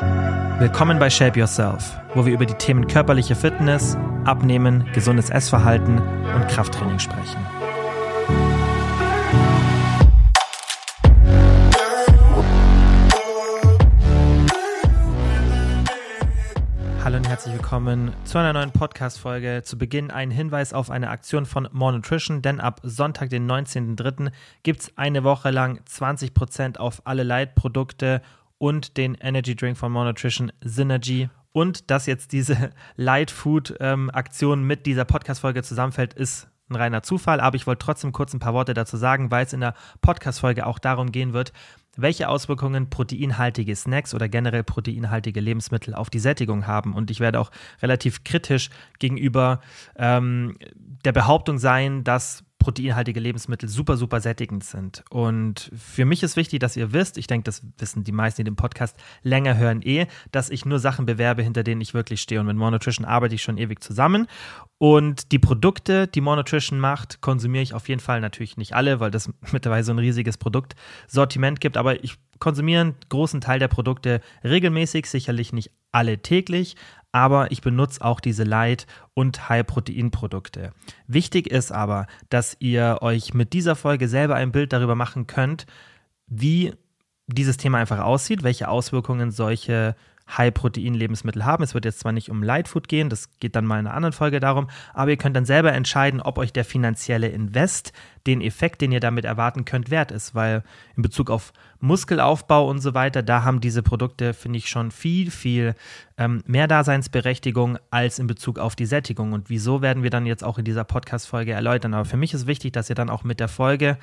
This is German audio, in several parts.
Willkommen bei Shape Yourself, wo wir über die Themen körperliche Fitness, Abnehmen, gesundes Essverhalten und Krafttraining sprechen. Hallo und herzlich willkommen zu einer neuen Podcast-Folge. Zu Beginn ein Hinweis auf eine Aktion von More Nutrition, denn ab Sonntag, den 19.03., gibt es eine Woche lang 20% auf alle Leitprodukte und den Energy Drink von More Nutrition Synergy. Und dass jetzt diese Light Food ähm, Aktion mit dieser Podcast-Folge zusammenfällt, ist ein reiner Zufall, aber ich wollte trotzdem kurz ein paar Worte dazu sagen, weil es in der Podcast-Folge auch darum gehen wird, welche Auswirkungen proteinhaltige Snacks oder generell proteinhaltige Lebensmittel auf die Sättigung haben. Und ich werde auch relativ kritisch gegenüber ähm, der Behauptung sein, dass proteinhaltige Lebensmittel super, super sättigend sind. Und für mich ist wichtig, dass ihr wisst, ich denke, das wissen die meisten, die den Podcast länger hören, eh, dass ich nur Sachen bewerbe, hinter denen ich wirklich stehe. Und mit More Nutrition arbeite ich schon ewig zusammen. Und die Produkte, die More Nutrition macht, konsumiere ich auf jeden Fall natürlich nicht alle, weil das mittlerweile so ein riesiges Produktsortiment gibt. Aber ich konsumiere einen großen Teil der Produkte regelmäßig, sicherlich nicht alle täglich, aber ich benutze auch diese Light- und High-Protein-Produkte. Wichtig ist aber, dass ihr euch mit dieser Folge selber ein Bild darüber machen könnt, wie dieses Thema einfach aussieht, welche Auswirkungen solche High-Protein-Lebensmittel haben. Es wird jetzt zwar nicht um Lightfood gehen, das geht dann mal in einer anderen Folge darum, aber ihr könnt dann selber entscheiden, ob euch der finanzielle Invest, den Effekt, den ihr damit erwarten könnt, wert ist, weil in Bezug auf Muskelaufbau und so weiter, da haben diese Produkte, finde ich, schon viel, viel ähm, mehr Daseinsberechtigung als in Bezug auf die Sättigung. Und wieso werden wir dann jetzt auch in dieser Podcast-Folge erläutern. Aber für mich ist wichtig, dass ihr dann auch mit der Folge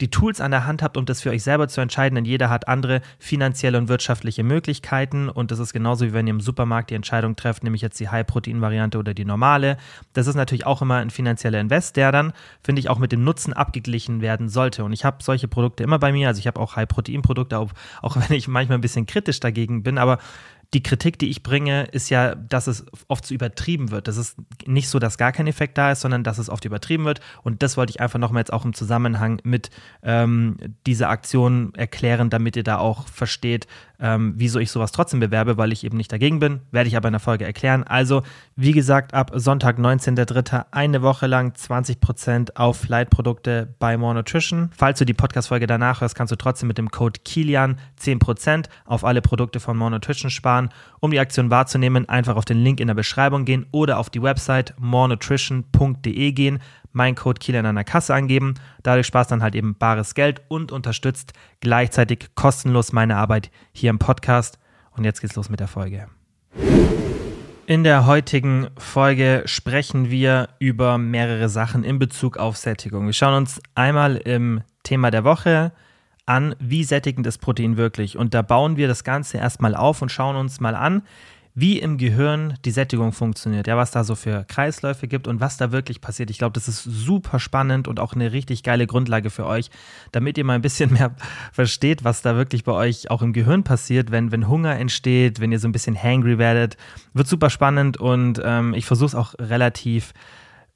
die Tools an der Hand habt, um das für euch selber zu entscheiden, denn jeder hat andere finanzielle und wirtschaftliche Möglichkeiten. Und das ist genauso wie wenn ihr im Supermarkt die Entscheidung trefft, nämlich jetzt die High-Protein-Variante oder die normale. Das ist natürlich auch immer ein finanzieller Invest, der dann, finde ich, auch mit dem Nutzen abgeglichen werden sollte. Und ich habe solche Produkte immer bei mir. Also ich habe auch High-Protein Proteinprodukte, auch, auch wenn ich manchmal ein bisschen kritisch dagegen bin, aber die Kritik, die ich bringe, ist ja, dass es oft zu übertrieben wird. Das ist nicht so, dass gar kein Effekt da ist, sondern dass es oft übertrieben wird. Und das wollte ich einfach nochmal jetzt auch im Zusammenhang mit ähm, dieser Aktion erklären, damit ihr da auch versteht, ähm, wieso ich sowas trotzdem bewerbe, weil ich eben nicht dagegen bin. Werde ich aber in der Folge erklären. Also, wie gesagt, ab Sonntag, 19.03. eine Woche lang 20% auf Leitprodukte bei More Nutrition. Falls du die Podcast-Folge danach hörst, kannst du trotzdem mit dem Code Kilian 10% auf alle Produkte von More Nutrition sparen. Um die Aktion wahrzunehmen, einfach auf den Link in der Beschreibung gehen oder auf die Website morenutrition.de gehen meinen Code Kieler an der Kasse angeben. Dadurch sparst dann halt eben bares Geld und unterstützt gleichzeitig kostenlos meine Arbeit hier im Podcast. Und jetzt geht's los mit der Folge. In der heutigen Folge sprechen wir über mehrere Sachen in Bezug auf Sättigung. Wir schauen uns einmal im Thema der Woche an, wie sättigend ist Protein wirklich. Und da bauen wir das Ganze erstmal auf und schauen uns mal an, wie im Gehirn die Sättigung funktioniert, ja, was da so für Kreisläufe gibt und was da wirklich passiert. Ich glaube, das ist super spannend und auch eine richtig geile Grundlage für euch, damit ihr mal ein bisschen mehr versteht, was da wirklich bei euch auch im Gehirn passiert, wenn, wenn Hunger entsteht, wenn ihr so ein bisschen hangry werdet. Wird super spannend und ähm, ich versuche es auch relativ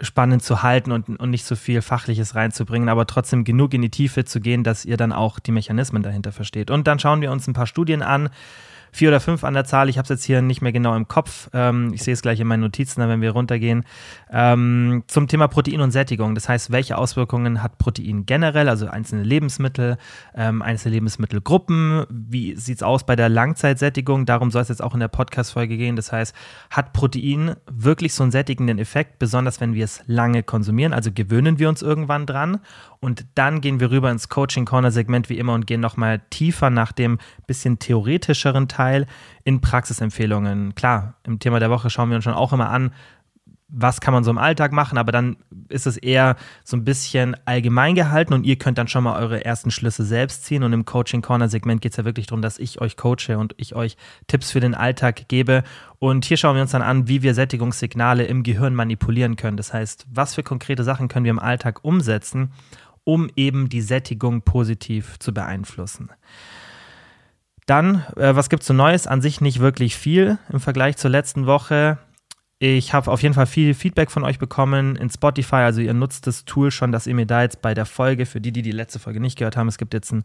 spannend zu halten und, und nicht so viel Fachliches reinzubringen, aber trotzdem genug in die Tiefe zu gehen, dass ihr dann auch die Mechanismen dahinter versteht. Und dann schauen wir uns ein paar Studien an, vier oder fünf an der Zahl. Ich habe es jetzt hier nicht mehr genau im Kopf. Ähm, ich sehe es gleich in meinen Notizen, wenn wir runtergehen. Ähm, zum Thema Protein und Sättigung. Das heißt, welche Auswirkungen hat Protein generell, also einzelne Lebensmittel, ähm, einzelne Lebensmittelgruppen? Wie sieht es aus bei der Langzeitsättigung? Darum soll es jetzt auch in der Podcast-Folge gehen. Das heißt, hat Protein wirklich so einen sättigenden Effekt, besonders wenn wir es lange konsumieren? Also gewöhnen wir uns irgendwann dran? Und dann gehen wir rüber ins Coaching Corner Segment wie immer und gehen nochmal tiefer nach dem bisschen theoretischeren Teil in Praxisempfehlungen. Klar, im Thema der Woche schauen wir uns schon auch immer an, was kann man so im Alltag machen, aber dann ist es eher so ein bisschen allgemein gehalten und ihr könnt dann schon mal eure ersten Schlüsse selbst ziehen. Und im Coaching Corner Segment geht es ja wirklich darum, dass ich euch coache und ich euch Tipps für den Alltag gebe. Und hier schauen wir uns dann an, wie wir Sättigungssignale im Gehirn manipulieren können. Das heißt, was für konkrete Sachen können wir im Alltag umsetzen, um eben die Sättigung positiv zu beeinflussen. Dann, äh, was gibt es so Neues? An sich nicht wirklich viel im Vergleich zur letzten Woche. Ich habe auf jeden Fall viel Feedback von euch bekommen in Spotify. Also ihr nutzt das Tool schon, dass ihr mir da jetzt bei der Folge, für die, die die letzte Folge nicht gehört haben, es gibt jetzt ein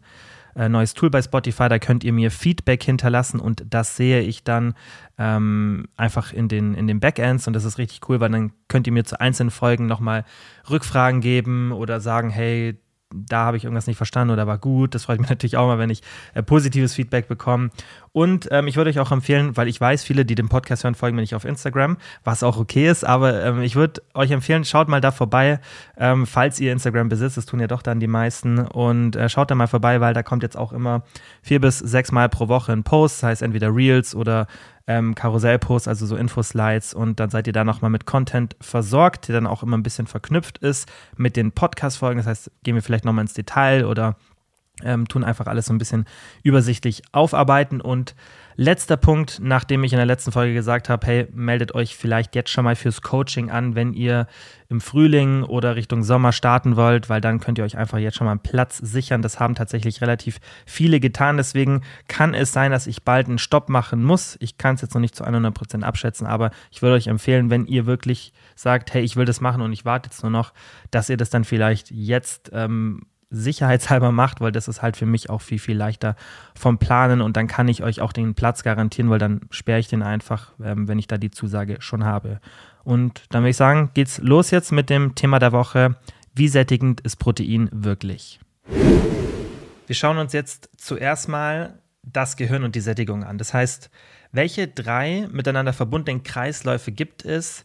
äh, neues Tool bei Spotify, da könnt ihr mir Feedback hinterlassen und das sehe ich dann ähm, einfach in den, in den Backends und das ist richtig cool, weil dann könnt ihr mir zu einzelnen Folgen nochmal Rückfragen geben oder sagen, hey, da habe ich irgendwas nicht verstanden oder war gut. Das freut mich natürlich auch mal, wenn ich äh, positives Feedback bekomme. Und ähm, ich würde euch auch empfehlen, weil ich weiß, viele, die den Podcast hören, folgen mir nicht auf Instagram, was auch okay ist, aber ähm, ich würde euch empfehlen, schaut mal da vorbei, ähm, falls ihr Instagram besitzt. Das tun ja doch dann die meisten. Und äh, schaut da mal vorbei, weil da kommt jetzt auch immer vier bis sechs Mal pro Woche ein Post, das heißt entweder Reels oder ähm, Karussellposts, also so Infoslides und dann seid ihr da nochmal mit Content versorgt, der dann auch immer ein bisschen verknüpft ist mit den Podcast-Folgen. Das heißt, gehen wir vielleicht nochmal ins Detail oder ähm, tun einfach alles so ein bisschen übersichtlich aufarbeiten und Letzter Punkt, nachdem ich in der letzten Folge gesagt habe, hey, meldet euch vielleicht jetzt schon mal fürs Coaching an, wenn ihr im Frühling oder Richtung Sommer starten wollt, weil dann könnt ihr euch einfach jetzt schon mal einen Platz sichern. Das haben tatsächlich relativ viele getan. Deswegen kann es sein, dass ich bald einen Stopp machen muss. Ich kann es jetzt noch nicht zu 100 Prozent abschätzen, aber ich würde euch empfehlen, wenn ihr wirklich sagt, hey, ich will das machen und ich warte jetzt nur noch, dass ihr das dann vielleicht jetzt ähm, sicherheitshalber macht, weil das ist halt für mich auch viel, viel leichter vom Planen und dann kann ich euch auch den Platz garantieren, weil dann sperre ich den einfach, ähm, wenn ich da die Zusage schon habe. Und dann würde ich sagen, geht's los jetzt mit dem Thema der Woche. Wie sättigend ist Protein wirklich? Wir schauen uns jetzt zuerst mal das Gehirn und die Sättigung an. Das heißt, welche drei miteinander verbundenen Kreisläufe gibt es,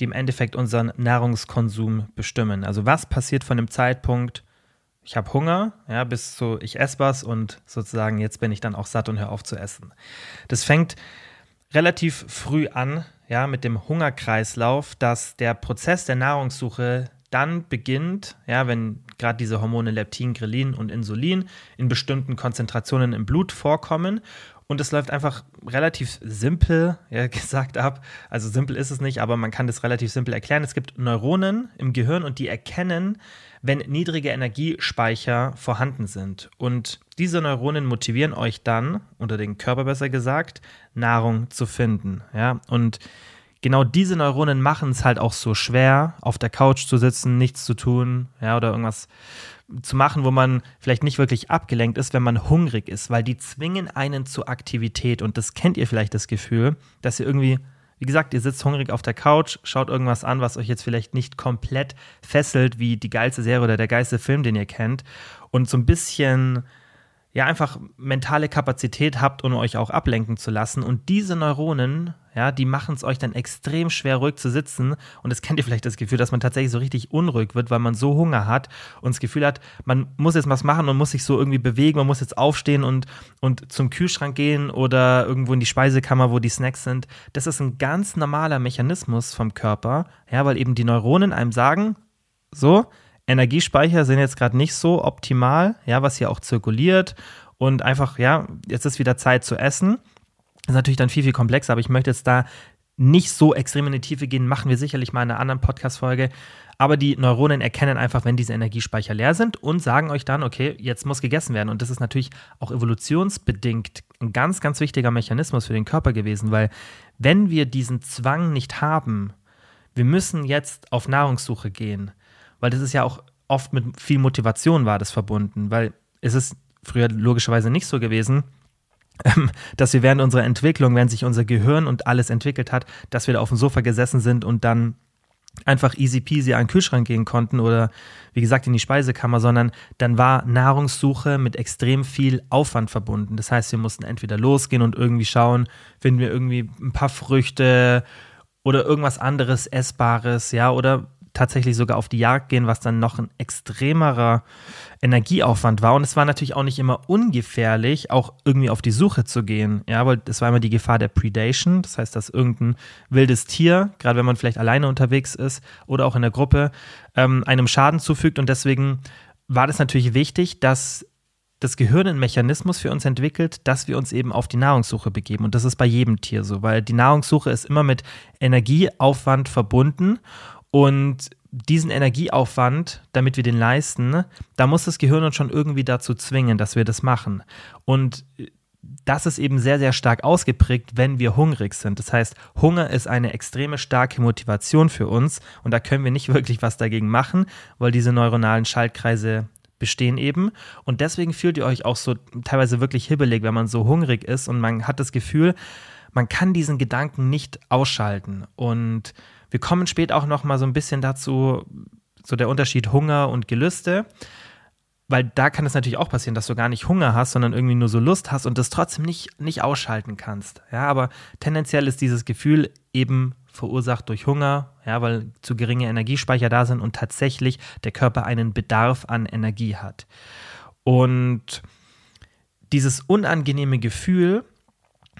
die im Endeffekt unseren Nahrungskonsum bestimmen? Also was passiert von dem Zeitpunkt, ich habe Hunger, ja, bis zu ich esse was und sozusagen jetzt bin ich dann auch satt und höre auf zu essen. Das fängt relativ früh an, ja, mit dem Hungerkreislauf, dass der Prozess der Nahrungssuche dann beginnt, ja, wenn gerade diese Hormone Leptin, Grelin und Insulin in bestimmten Konzentrationen im Blut vorkommen und es läuft einfach relativ simpel ja, gesagt ab. Also simpel ist es nicht, aber man kann das relativ simpel erklären. Es gibt Neuronen im Gehirn und die erkennen, wenn niedrige Energiespeicher vorhanden sind. Und diese Neuronen motivieren euch dann, unter den Körper besser gesagt, Nahrung zu finden. Ja? Und genau diese Neuronen machen es halt auch so schwer, auf der Couch zu sitzen, nichts zu tun, ja, oder irgendwas zu machen, wo man vielleicht nicht wirklich abgelenkt ist, wenn man hungrig ist, weil die zwingen einen zur Aktivität. Und das kennt ihr vielleicht das Gefühl, dass ihr irgendwie wie gesagt, ihr sitzt hungrig auf der Couch, schaut irgendwas an, was euch jetzt vielleicht nicht komplett fesselt, wie die geilste Serie oder der geilste Film, den ihr kennt. Und so ein bisschen ja einfach mentale Kapazität habt, um euch auch ablenken zu lassen. Und diese Neuronen, ja, die machen es euch dann extrem schwer, ruhig zu sitzen. Und das kennt ihr vielleicht das Gefühl, dass man tatsächlich so richtig unruhig wird, weil man so Hunger hat und das Gefühl hat, man muss jetzt was machen und muss sich so irgendwie bewegen, man muss jetzt aufstehen und, und zum Kühlschrank gehen oder irgendwo in die Speisekammer, wo die Snacks sind. Das ist ein ganz normaler Mechanismus vom Körper, ja, weil eben die Neuronen einem sagen, so, Energiespeicher sind jetzt gerade nicht so optimal, ja, was hier auch zirkuliert und einfach, ja, jetzt ist wieder Zeit zu essen. Das ist natürlich dann viel, viel komplexer, aber ich möchte jetzt da nicht so extrem in die Tiefe gehen, machen wir sicherlich mal in einer anderen Podcast-Folge. Aber die Neuronen erkennen einfach, wenn diese Energiespeicher leer sind und sagen euch dann, okay, jetzt muss gegessen werden. Und das ist natürlich auch evolutionsbedingt ein ganz, ganz wichtiger Mechanismus für den Körper gewesen, weil wenn wir diesen Zwang nicht haben, wir müssen jetzt auf Nahrungssuche gehen, weil das ist ja auch oft mit viel Motivation war das verbunden, weil es ist früher logischerweise nicht so gewesen, ähm, dass wir während unserer Entwicklung, während sich unser Gehirn und alles entwickelt hat, dass wir da auf dem Sofa gesessen sind und dann einfach easy peasy an den Kühlschrank gehen konnten oder wie gesagt in die Speisekammer, sondern dann war Nahrungssuche mit extrem viel Aufwand verbunden. Das heißt, wir mussten entweder losgehen und irgendwie schauen, finden wir irgendwie ein paar Früchte oder irgendwas anderes Essbares, ja, oder tatsächlich sogar auf die Jagd gehen, was dann noch ein extremerer Energieaufwand war. Und es war natürlich auch nicht immer ungefährlich, auch irgendwie auf die Suche zu gehen. Ja, weil es war immer die Gefahr der Predation. Das heißt, dass irgendein wildes Tier, gerade wenn man vielleicht alleine unterwegs ist oder auch in der Gruppe, ähm, einem Schaden zufügt. Und deswegen war das natürlich wichtig, dass das Gehirn einen Mechanismus für uns entwickelt, dass wir uns eben auf die Nahrungssuche begeben. Und das ist bei jedem Tier so, weil die Nahrungssuche ist immer mit Energieaufwand verbunden. Und diesen Energieaufwand, damit wir den leisten, da muss das Gehirn uns schon irgendwie dazu zwingen, dass wir das machen. Und das ist eben sehr, sehr stark ausgeprägt, wenn wir hungrig sind. Das heißt, Hunger ist eine extreme starke Motivation für uns und da können wir nicht wirklich was dagegen machen, weil diese neuronalen Schaltkreise bestehen eben. Und deswegen fühlt ihr euch auch so teilweise wirklich hibbelig, wenn man so hungrig ist und man hat das Gefühl, man kann diesen Gedanken nicht ausschalten. Und wir kommen später auch noch mal so ein bisschen dazu, so der Unterschied Hunger und Gelüste. Weil da kann es natürlich auch passieren, dass du gar nicht Hunger hast, sondern irgendwie nur so Lust hast und das trotzdem nicht, nicht ausschalten kannst. Ja, aber tendenziell ist dieses Gefühl eben verursacht durch Hunger, ja, weil zu geringe Energiespeicher da sind und tatsächlich der Körper einen Bedarf an Energie hat. Und dieses unangenehme Gefühl,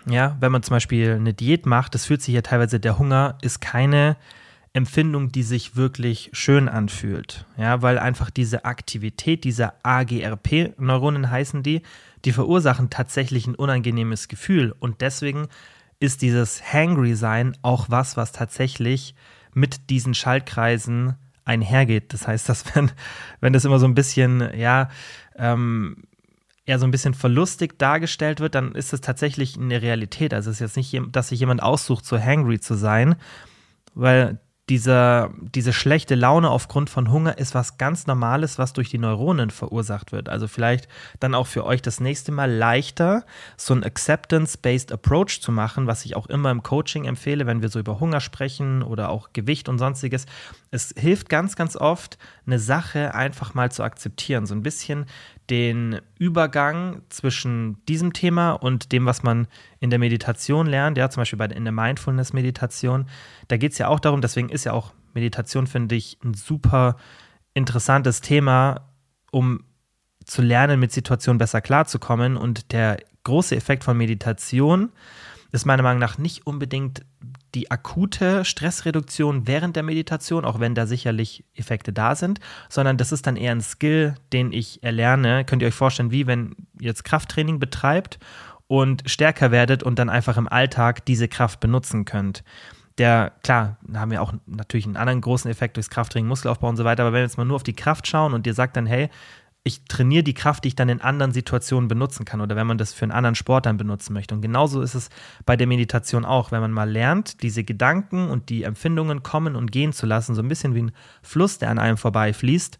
ja, wenn man zum Beispiel eine Diät macht, das fühlt sich ja teilweise, der Hunger ist keine Empfindung, die sich wirklich schön anfühlt. Ja, weil einfach diese Aktivität, diese AGRP-Neuronen heißen die, die verursachen tatsächlich ein unangenehmes Gefühl. Und deswegen ist dieses Hangry-Sein auch was, was tatsächlich mit diesen Schaltkreisen einhergeht. Das heißt, dass wenn, wenn das immer so ein bisschen, ja, ähm, eher so ein bisschen verlustig dargestellt wird, dann ist es tatsächlich eine Realität. Also es ist jetzt nicht, dass sich jemand aussucht, so hangry zu sein, weil diese, diese schlechte Laune aufgrund von Hunger ist was ganz Normales, was durch die Neuronen verursacht wird. Also vielleicht dann auch für euch das nächste Mal leichter, so ein Acceptance-Based Approach zu machen, was ich auch immer im Coaching empfehle, wenn wir so über Hunger sprechen oder auch Gewicht und sonstiges. Es hilft ganz, ganz oft, eine Sache einfach mal zu akzeptieren. So ein bisschen den Übergang zwischen diesem Thema und dem, was man in der Meditation lernt, ja, zum Beispiel bei, in der Mindfulness-Meditation. Da geht es ja auch darum, deswegen ist ja auch Meditation, finde ich, ein super interessantes Thema, um zu lernen, mit Situationen besser klarzukommen. Und der große Effekt von Meditation ist meiner Meinung nach nicht unbedingt die akute Stressreduktion während der Meditation, auch wenn da sicherlich Effekte da sind, sondern das ist dann eher ein Skill, den ich erlerne. Könnt ihr euch vorstellen, wie wenn ihr jetzt Krafttraining betreibt und stärker werdet und dann einfach im Alltag diese Kraft benutzen könnt. Der, klar, haben wir auch natürlich einen anderen großen Effekt durchs Krafttraining, Muskelaufbau und so weiter, aber wenn wir jetzt mal nur auf die Kraft schauen und ihr sagt dann, hey, ich trainiere die Kraft, die ich dann in anderen Situationen benutzen kann oder wenn man das für einen anderen Sport dann benutzen möchte. Und genauso ist es bei der Meditation auch, wenn man mal lernt, diese Gedanken und die Empfindungen kommen und gehen zu lassen, so ein bisschen wie ein Fluss, der an einem vorbeifließt,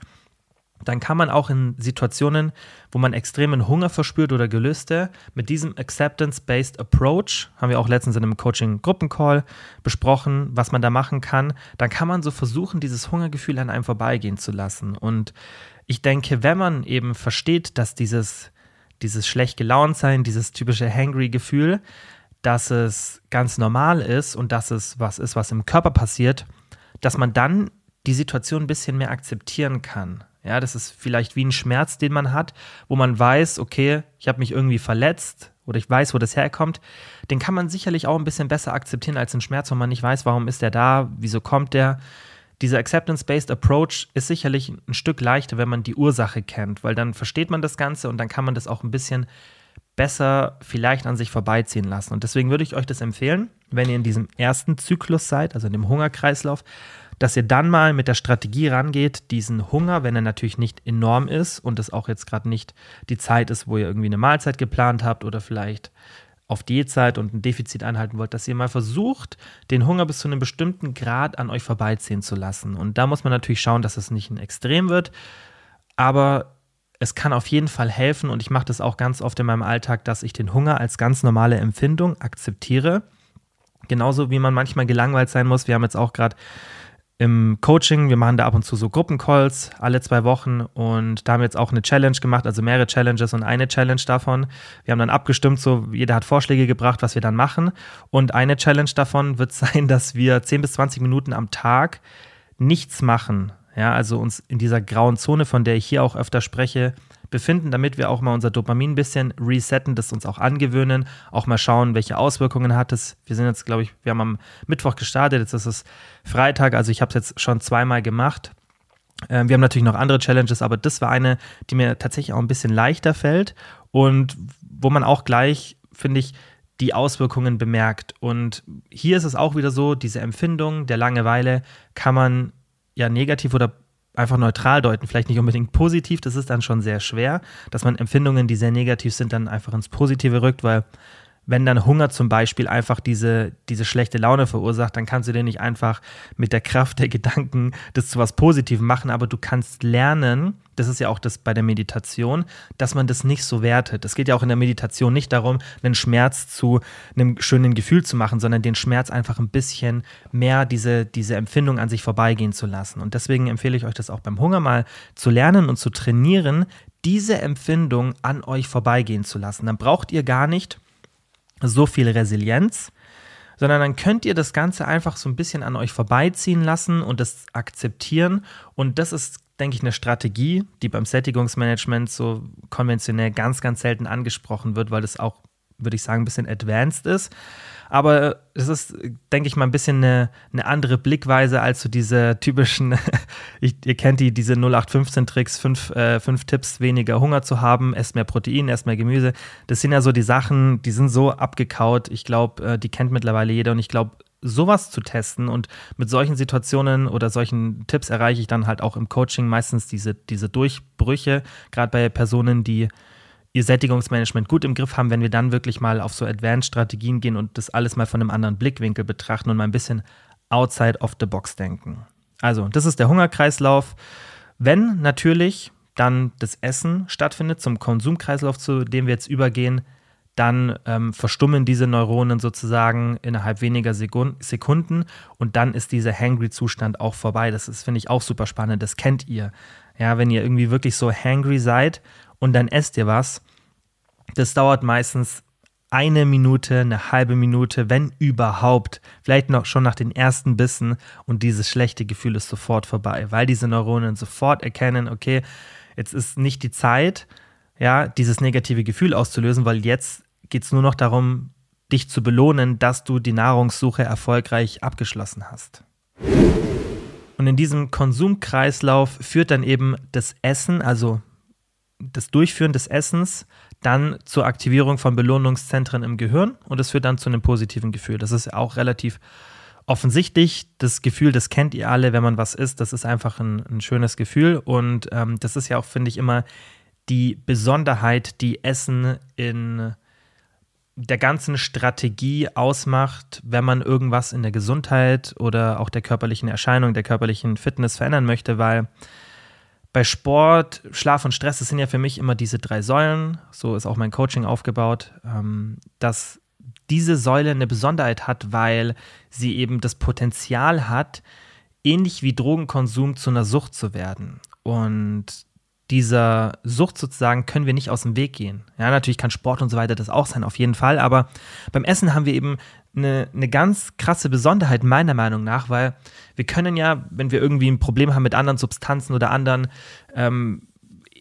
dann kann man auch in Situationen, wo man extremen Hunger verspürt oder Gelüste, mit diesem Acceptance-Based Approach, haben wir auch letztens in einem Coaching-Gruppencall besprochen, was man da machen kann, dann kann man so versuchen, dieses Hungergefühl an einem vorbeigehen zu lassen. Und ich denke, wenn man eben versteht, dass dieses, dieses schlecht gelaunt sein, dieses typische Hangry-Gefühl, dass es ganz normal ist und dass es was ist, was im Körper passiert, dass man dann die Situation ein bisschen mehr akzeptieren kann. Ja, das ist vielleicht wie ein Schmerz, den man hat, wo man weiß, okay, ich habe mich irgendwie verletzt oder ich weiß, wo das herkommt. Den kann man sicherlich auch ein bisschen besser akzeptieren als einen Schmerz, wenn man nicht weiß, warum ist der da, wieso kommt der dieser Acceptance-Based Approach ist sicherlich ein Stück leichter, wenn man die Ursache kennt, weil dann versteht man das Ganze und dann kann man das auch ein bisschen besser vielleicht an sich vorbeiziehen lassen. Und deswegen würde ich euch das empfehlen, wenn ihr in diesem ersten Zyklus seid, also in dem Hungerkreislauf, dass ihr dann mal mit der Strategie rangeht, diesen Hunger, wenn er natürlich nicht enorm ist und es auch jetzt gerade nicht die Zeit ist, wo ihr irgendwie eine Mahlzeit geplant habt oder vielleicht auf Diätzeit und ein Defizit einhalten wollt, dass ihr mal versucht, den Hunger bis zu einem bestimmten Grad an euch vorbeiziehen zu lassen. Und da muss man natürlich schauen, dass es nicht ein Extrem wird, aber es kann auf jeden Fall helfen und ich mache das auch ganz oft in meinem Alltag, dass ich den Hunger als ganz normale Empfindung akzeptiere. Genauso wie man manchmal gelangweilt sein muss. Wir haben jetzt auch gerade im Coaching. Wir machen da ab und zu so Gruppencalls alle zwei Wochen und da haben wir jetzt auch eine Challenge gemacht, also mehrere Challenges und eine Challenge davon. Wir haben dann abgestimmt, so jeder hat Vorschläge gebracht, was wir dann machen. Und eine Challenge davon wird sein, dass wir 10 bis 20 Minuten am Tag nichts machen. Ja, also uns in dieser grauen Zone, von der ich hier auch öfter spreche, befinden, damit wir auch mal unser Dopamin ein bisschen resetten, das uns auch angewöhnen, auch mal schauen, welche Auswirkungen hat es. Wir sind jetzt, glaube ich, wir haben am Mittwoch gestartet, jetzt ist es Freitag, also ich habe es jetzt schon zweimal gemacht. Ähm, wir haben natürlich noch andere Challenges, aber das war eine, die mir tatsächlich auch ein bisschen leichter fällt und wo man auch gleich, finde ich, die Auswirkungen bemerkt. Und hier ist es auch wieder so, diese Empfindung der Langeweile kann man ja negativ oder einfach neutral deuten, vielleicht nicht unbedingt positiv, das ist dann schon sehr schwer, dass man Empfindungen, die sehr negativ sind, dann einfach ins Positive rückt, weil wenn dann Hunger zum Beispiel einfach diese, diese schlechte Laune verursacht, dann kannst du dir nicht einfach mit der Kraft der Gedanken das zu was Positivem machen, aber du kannst lernen, das ist ja auch das bei der Meditation, dass man das nicht so wertet. Es geht ja auch in der Meditation nicht darum, einen Schmerz zu einem schönen Gefühl zu machen, sondern den Schmerz einfach ein bisschen mehr diese, diese Empfindung an sich vorbeigehen zu lassen. Und deswegen empfehle ich euch das auch beim Hunger mal zu lernen und zu trainieren, diese Empfindung an euch vorbeigehen zu lassen. Dann braucht ihr gar nicht so viel Resilienz, sondern dann könnt ihr das Ganze einfach so ein bisschen an euch vorbeiziehen lassen und das akzeptieren. Und das ist, denke ich, eine Strategie, die beim Sättigungsmanagement so konventionell ganz, ganz selten angesprochen wird, weil das auch, würde ich sagen, ein bisschen advanced ist. Aber es ist, denke ich mal, ein bisschen eine, eine andere Blickweise als so diese typischen, ich, ihr kennt die, diese 0815-Tricks, fünf, äh, fünf Tipps, weniger Hunger zu haben, esst mehr Protein, esst mehr Gemüse. Das sind ja so die Sachen, die sind so abgekaut. Ich glaube, äh, die kennt mittlerweile jeder und ich glaube, sowas zu testen und mit solchen Situationen oder solchen Tipps erreiche ich dann halt auch im Coaching meistens diese, diese Durchbrüche, gerade bei Personen, die ihr Sättigungsmanagement gut im Griff haben, wenn wir dann wirklich mal auf so Advanced-Strategien gehen und das alles mal von einem anderen Blickwinkel betrachten und mal ein bisschen outside of the box denken. Also, das ist der Hungerkreislauf. Wenn natürlich dann das Essen stattfindet, zum Konsumkreislauf, zu dem wir jetzt übergehen, dann ähm, verstummen diese Neuronen sozusagen innerhalb weniger Sekunden und dann ist dieser Hangry-Zustand auch vorbei. Das ist, finde ich, auch super spannend. Das kennt ihr. Ja, wenn ihr irgendwie wirklich so hangry seid und dann esst ihr was. Das dauert meistens eine Minute, eine halbe Minute, wenn überhaupt, vielleicht noch schon nach den ersten Bissen und dieses schlechte Gefühl ist sofort vorbei, weil diese Neuronen sofort erkennen, okay, jetzt ist nicht die Zeit, ja, dieses negative Gefühl auszulösen, weil jetzt geht es nur noch darum, dich zu belohnen, dass du die Nahrungssuche erfolgreich abgeschlossen hast. Und in diesem Konsumkreislauf führt dann eben das Essen, also das Durchführen des Essens dann zur Aktivierung von Belohnungszentren im Gehirn und das führt dann zu einem positiven Gefühl. Das ist auch relativ offensichtlich. Das Gefühl, das kennt ihr alle, wenn man was isst, das ist einfach ein, ein schönes Gefühl und ähm, das ist ja auch, finde ich, immer die Besonderheit, die Essen in der ganzen Strategie ausmacht, wenn man irgendwas in der Gesundheit oder auch der körperlichen Erscheinung, der körperlichen Fitness verändern möchte, weil bei Sport, Schlaf und Stress, das sind ja für mich immer diese drei Säulen. So ist auch mein Coaching aufgebaut, ähm, dass diese Säule eine Besonderheit hat, weil sie eben das Potenzial hat, ähnlich wie Drogenkonsum zu einer Sucht zu werden. Und dieser Sucht sozusagen können wir nicht aus dem Weg gehen. Ja, natürlich kann Sport und so weiter das auch sein, auf jeden Fall. Aber beim Essen haben wir eben eine, eine ganz krasse Besonderheit, meiner Meinung nach, weil wir können ja, wenn wir irgendwie ein Problem haben mit anderen Substanzen oder anderen ähm,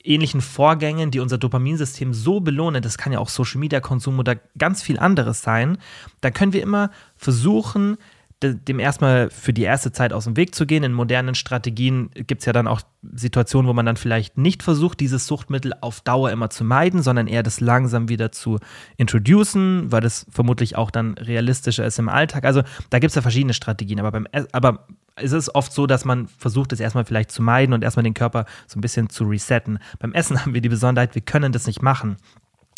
ähnlichen Vorgängen, die unser Dopaminsystem so belohnen, das kann ja auch Social Media Konsum oder ganz viel anderes sein, dann können wir immer versuchen, dem erstmal für die erste Zeit aus dem Weg zu gehen. In modernen Strategien gibt es ja dann auch Situationen, wo man dann vielleicht nicht versucht, dieses Suchtmittel auf Dauer immer zu meiden, sondern eher das langsam wieder zu introducen, weil das vermutlich auch dann realistischer ist im Alltag. Also da gibt es ja verschiedene Strategien, aber, beim, aber es ist oft so, dass man versucht, es erstmal vielleicht zu meiden und erstmal den Körper so ein bisschen zu resetten. Beim Essen haben wir die Besonderheit, wir können das nicht machen.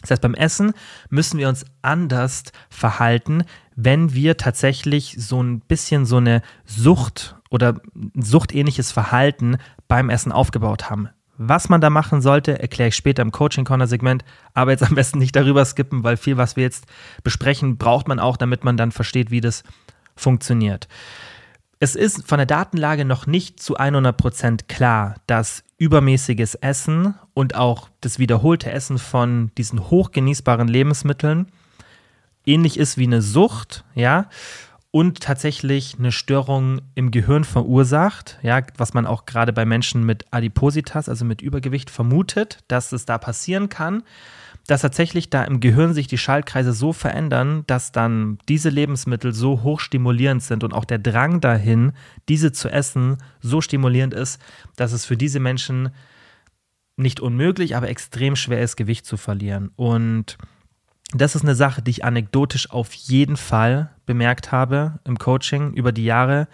Das heißt, beim Essen müssen wir uns anders verhalten, wenn wir tatsächlich so ein bisschen so eine Sucht oder ein suchtähnliches Verhalten beim Essen aufgebaut haben. Was man da machen sollte, erkläre ich später im Coaching Corner Segment, aber jetzt am besten nicht darüber skippen, weil viel, was wir jetzt besprechen, braucht man auch, damit man dann versteht, wie das funktioniert. Es ist von der Datenlage noch nicht zu 100% klar, dass übermäßiges Essen und auch das wiederholte Essen von diesen hochgenießbaren Lebensmitteln ähnlich ist wie eine Sucht, ja, und tatsächlich eine Störung im Gehirn verursacht, ja, was man auch gerade bei Menschen mit Adipositas, also mit Übergewicht, vermutet, dass es da passieren kann dass tatsächlich da im Gehirn sich die Schaltkreise so verändern, dass dann diese Lebensmittel so hoch stimulierend sind und auch der Drang dahin, diese zu essen, so stimulierend ist, dass es für diese Menschen nicht unmöglich, aber extrem schwer ist, Gewicht zu verlieren. Und das ist eine Sache, die ich anekdotisch auf jeden Fall bemerkt habe im Coaching über die Jahre.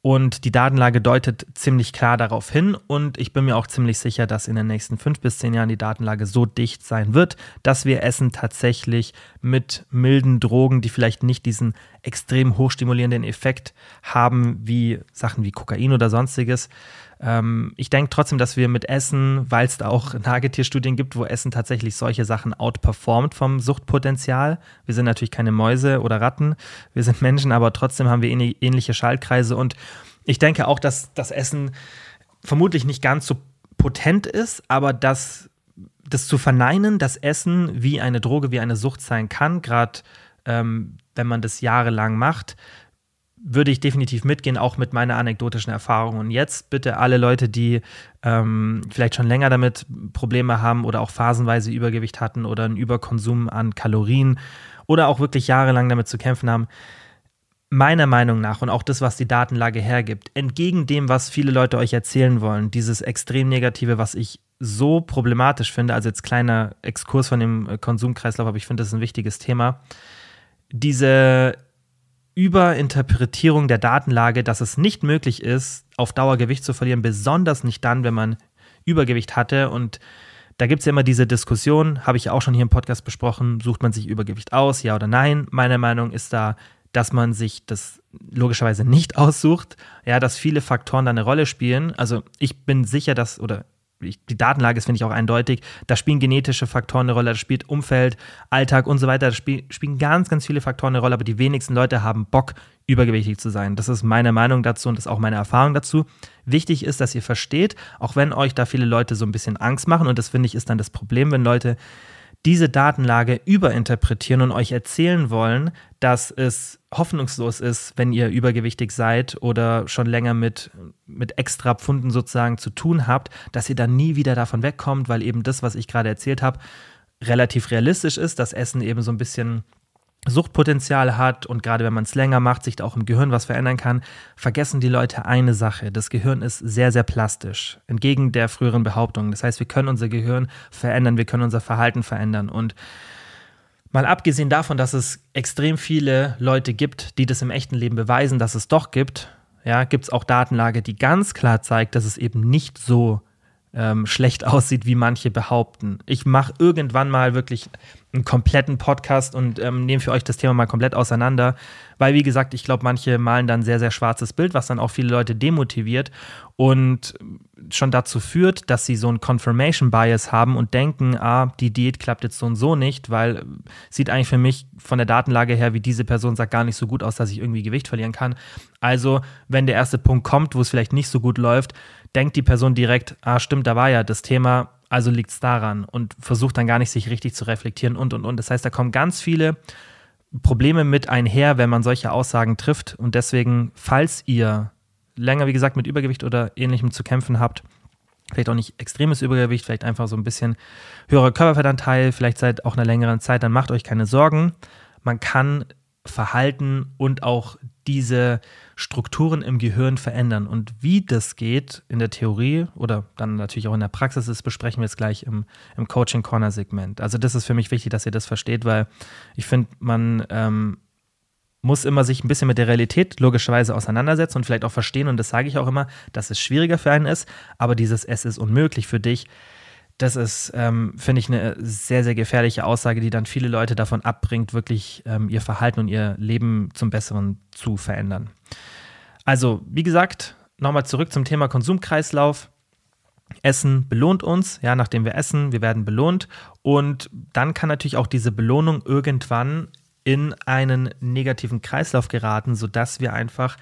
Und die Datenlage deutet ziemlich klar darauf hin. Und ich bin mir auch ziemlich sicher, dass in den nächsten fünf bis zehn Jahren die Datenlage so dicht sein wird, dass wir Essen tatsächlich mit milden Drogen, die vielleicht nicht diesen extrem hochstimulierenden Effekt haben, wie Sachen wie Kokain oder sonstiges, ähm, ich denke trotzdem, dass wir mit Essen, weil es da auch Nagetierstudien gibt, wo Essen tatsächlich solche Sachen outperformt vom Suchtpotenzial. Wir sind natürlich keine Mäuse oder Ratten, wir sind Menschen, aber trotzdem haben wir ähnliche Schaltkreise und ich denke auch, dass das Essen vermutlich nicht ganz so potent ist, aber dass das zu verneinen, dass Essen wie eine Droge, wie eine Sucht sein kann, gerade ähm, wenn man das jahrelang macht, würde ich definitiv mitgehen, auch mit meiner anekdotischen Erfahrung. Und jetzt bitte alle Leute, die ähm, vielleicht schon länger damit Probleme haben oder auch phasenweise Übergewicht hatten oder einen Überkonsum an Kalorien oder auch wirklich jahrelang damit zu kämpfen haben, meiner Meinung nach und auch das, was die Datenlage hergibt, entgegen dem, was viele Leute euch erzählen wollen, dieses extrem Negative, was ich so problematisch finde, also jetzt kleiner Exkurs von dem äh, Konsumkreislauf, aber ich finde das ist ein wichtiges Thema, diese Überinterpretierung der Datenlage, dass es nicht möglich ist, auf Dauer Gewicht zu verlieren, besonders nicht dann, wenn man Übergewicht hatte. Und da gibt es ja immer diese Diskussion, habe ich auch schon hier im Podcast besprochen, sucht man sich Übergewicht aus, ja oder nein? Meine Meinung ist da, dass man sich das logischerweise nicht aussucht, ja, dass viele Faktoren da eine Rolle spielen. Also ich bin sicher, dass, oder die Datenlage ist, finde ich, auch eindeutig. Da spielen genetische Faktoren eine Rolle, da spielt Umfeld, Alltag und so weiter. Da spiel, spielen ganz, ganz viele Faktoren eine Rolle, aber die wenigsten Leute haben Bock, übergewichtig zu sein. Das ist meine Meinung dazu und das ist auch meine Erfahrung dazu. Wichtig ist, dass ihr versteht, auch wenn euch da viele Leute so ein bisschen Angst machen, und das finde ich ist dann das Problem, wenn Leute diese Datenlage überinterpretieren und euch erzählen wollen, dass es hoffnungslos ist, wenn ihr übergewichtig seid oder schon länger mit, mit extra Pfunden sozusagen zu tun habt, dass ihr dann nie wieder davon wegkommt, weil eben das, was ich gerade erzählt habe, relativ realistisch ist, dass Essen eben so ein bisschen Suchtpotenzial hat und gerade wenn man es länger macht, sich da auch im Gehirn was verändern kann, vergessen die Leute eine Sache. Das Gehirn ist sehr, sehr plastisch, entgegen der früheren Behauptung. Das heißt, wir können unser Gehirn verändern, wir können unser Verhalten verändern. Und mal abgesehen davon, dass es extrem viele Leute gibt, die das im echten Leben beweisen, dass es doch gibt, ja, gibt es auch Datenlage, die ganz klar zeigt, dass es eben nicht so ähm, schlecht aussieht, wie manche behaupten. Ich mache irgendwann mal wirklich einen kompletten Podcast und ähm, nehme für euch das Thema mal komplett auseinander, weil wie gesagt, ich glaube, manche malen dann sehr, sehr schwarzes Bild, was dann auch viele Leute demotiviert und schon dazu führt, dass sie so ein Confirmation Bias haben und denken, ah, die Diät klappt jetzt so und so nicht, weil sieht eigentlich für mich von der Datenlage her, wie diese Person sagt, gar nicht so gut aus, dass ich irgendwie Gewicht verlieren kann. Also, wenn der erste Punkt kommt, wo es vielleicht nicht so gut läuft, denkt die Person direkt, ah, stimmt, da war ja das Thema, also liegt es daran und versucht dann gar nicht, sich richtig zu reflektieren und und und. Das heißt, da kommen ganz viele Probleme mit einher, wenn man solche Aussagen trifft. Und deswegen, falls ihr länger, wie gesagt, mit Übergewicht oder ähnlichem zu kämpfen habt, vielleicht auch nicht extremes Übergewicht, vielleicht einfach so ein bisschen höherer Körperfettanteil, vielleicht seit auch einer längeren Zeit, dann macht euch keine Sorgen. Man kann Verhalten und auch diese Strukturen im Gehirn verändern. Und wie das geht in der Theorie oder dann natürlich auch in der Praxis, das besprechen wir jetzt gleich im, im Coaching Corner Segment. Also das ist für mich wichtig, dass ihr das versteht, weil ich finde, man ähm, muss immer sich ein bisschen mit der Realität logischerweise auseinandersetzen und vielleicht auch verstehen. Und das sage ich auch immer, dass es schwieriger für einen ist, aber dieses Es ist unmöglich für dich das ist, ähm, finde ich, eine sehr, sehr gefährliche Aussage, die dann viele Leute davon abbringt, wirklich ähm, ihr Verhalten und ihr Leben zum Besseren zu verändern. Also, wie gesagt, nochmal zurück zum Thema Konsumkreislauf. Essen belohnt uns, ja, nachdem wir essen, wir werden belohnt. Und dann kann natürlich auch diese Belohnung irgendwann in einen negativen Kreislauf geraten, sodass wir einfach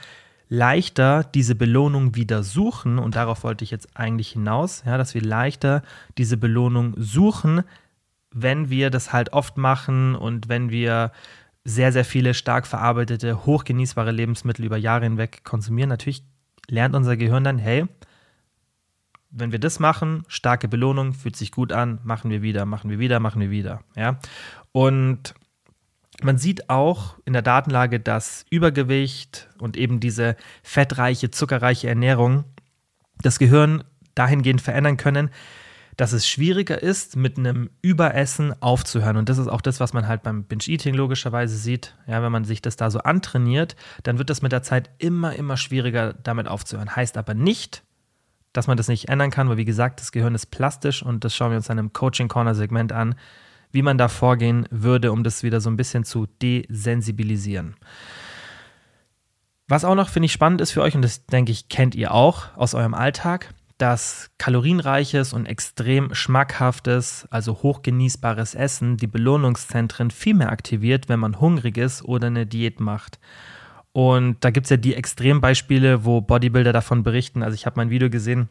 leichter diese Belohnung wieder suchen, und darauf wollte ich jetzt eigentlich hinaus, ja, dass wir leichter diese Belohnung suchen, wenn wir das halt oft machen und wenn wir sehr, sehr viele stark verarbeitete, hochgenießbare Lebensmittel über Jahre hinweg konsumieren. Natürlich lernt unser Gehirn dann, hey, wenn wir das machen, starke Belohnung, fühlt sich gut an, machen wir wieder, machen wir wieder, machen wir wieder. Ja? Und man sieht auch in der Datenlage, dass Übergewicht und eben diese fettreiche, zuckerreiche Ernährung das Gehirn dahingehend verändern können, dass es schwieriger ist, mit einem Überessen aufzuhören. Und das ist auch das, was man halt beim Binge-Eating logischerweise sieht. Ja, wenn man sich das da so antrainiert, dann wird das mit der Zeit immer, immer schwieriger, damit aufzuhören. Heißt aber nicht, dass man das nicht ändern kann, weil wie gesagt, das Gehirn ist plastisch und das schauen wir uns dann im Coaching Corner Segment an, wie man da vorgehen würde, um das wieder so ein bisschen zu desensibilisieren. Was auch noch, finde ich, spannend ist für euch, und das denke ich, kennt ihr auch aus eurem Alltag, dass kalorienreiches und extrem schmackhaftes, also hochgenießbares Essen die Belohnungszentren viel mehr aktiviert, wenn man hungrig ist oder eine Diät macht. Und da gibt es ja die Extrembeispiele, wo Bodybuilder davon berichten. Also ich habe mein Video gesehen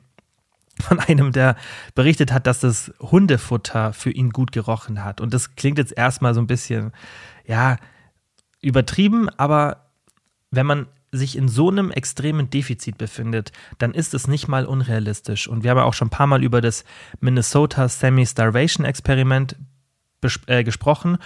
von einem, der berichtet hat, dass das Hundefutter für ihn gut gerochen hat. Und das klingt jetzt erstmal so ein bisschen, ja, übertrieben, aber wenn man sich in so einem extremen Defizit befindet, dann ist es nicht mal unrealistisch. Und wir haben ja auch schon ein paar Mal über das Minnesota Semi-Starvation Experiment äh, gesprochen.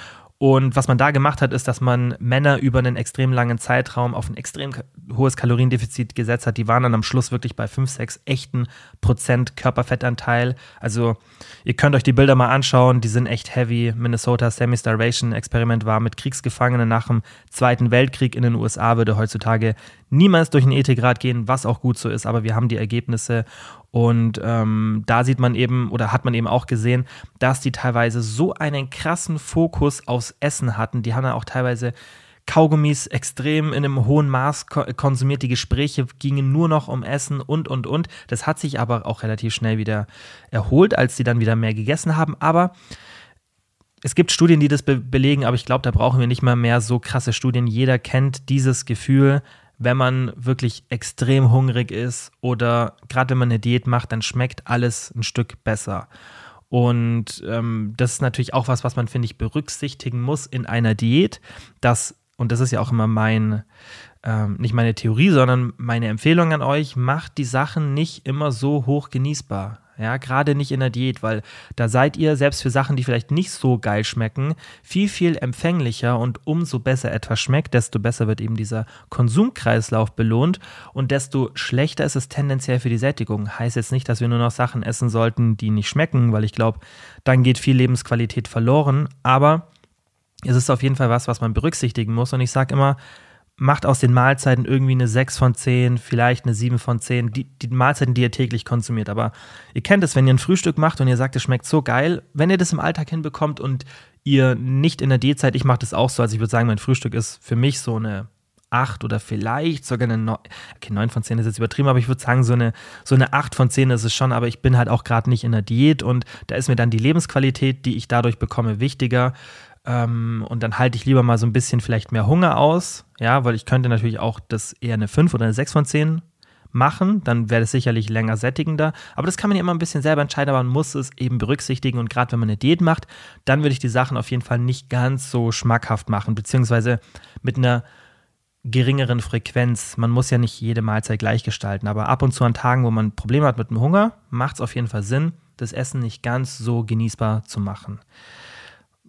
Und was man da gemacht hat, ist, dass man Männer über einen extrem langen Zeitraum auf ein extrem hohes Kaloriendefizit gesetzt hat. Die waren dann am Schluss wirklich bei 5, 6 echten Prozent Körperfettanteil. Also ihr könnt euch die Bilder mal anschauen, die sind echt heavy. Minnesota Semi-Starvation Experiment war mit Kriegsgefangenen nach dem Zweiten Weltkrieg in den USA, würde heutzutage niemals durch einen Ethikrat gehen, was auch gut so ist, aber wir haben die Ergebnisse und ähm, da sieht man eben oder hat man eben auch gesehen, dass die teilweise so einen krassen Fokus aufs Essen hatten. Die haben dann auch teilweise Kaugummis extrem in einem hohen Maß konsumiert. Die Gespräche gingen nur noch um Essen und, und, und. Das hat sich aber auch relativ schnell wieder erholt, als sie dann wieder mehr gegessen haben. Aber es gibt Studien, die das be belegen, aber ich glaube, da brauchen wir nicht mal mehr so krasse Studien. Jeder kennt dieses Gefühl, wenn man wirklich extrem hungrig ist oder gerade wenn man eine Diät macht, dann schmeckt alles ein Stück besser. Und ähm, das ist natürlich auch was, was man, finde ich, berücksichtigen muss in einer Diät, dass, und das ist ja auch immer mein, ähm, nicht meine Theorie, sondern meine Empfehlung an euch, macht die Sachen nicht immer so hoch genießbar. Ja, gerade nicht in der Diät, weil da seid ihr selbst für Sachen, die vielleicht nicht so geil schmecken, viel, viel empfänglicher und umso besser etwas schmeckt, desto besser wird eben dieser Konsumkreislauf belohnt und desto schlechter ist es tendenziell für die Sättigung. Heißt jetzt nicht, dass wir nur noch Sachen essen sollten, die nicht schmecken, weil ich glaube, dann geht viel Lebensqualität verloren, aber es ist auf jeden Fall was, was man berücksichtigen muss und ich sage immer, macht aus den Mahlzeiten irgendwie eine 6 von 10, vielleicht eine 7 von 10, die, die Mahlzeiten, die ihr täglich konsumiert. Aber ihr kennt es, wenn ihr ein Frühstück macht und ihr sagt, es schmeckt so geil, wenn ihr das im Alltag hinbekommt und ihr nicht in der D-Zeit, ich mache das auch so, also ich würde sagen, mein Frühstück ist für mich so eine 8 oder vielleicht sogar eine 9, okay, 9 von 10 ist jetzt übertrieben, aber ich würde sagen, so eine, so eine 8 von 10 ist es schon, aber ich bin halt auch gerade nicht in der Diät und da ist mir dann die Lebensqualität, die ich dadurch bekomme, wichtiger. Ähm, und dann halte ich lieber mal so ein bisschen vielleicht mehr Hunger aus, ja, weil ich könnte natürlich auch das eher eine 5 oder eine 6 von 10 machen, dann wäre das sicherlich länger sättigender. Aber das kann man ja immer ein bisschen selber entscheiden, aber man muss es eben berücksichtigen. Und gerade wenn man eine Diät macht, dann würde ich die Sachen auf jeden Fall nicht ganz so schmackhaft machen, beziehungsweise mit einer geringeren Frequenz. Man muss ja nicht jede Mahlzeit gleich gestalten, aber ab und zu an Tagen, wo man Probleme hat mit dem Hunger, macht es auf jeden Fall Sinn, das Essen nicht ganz so genießbar zu machen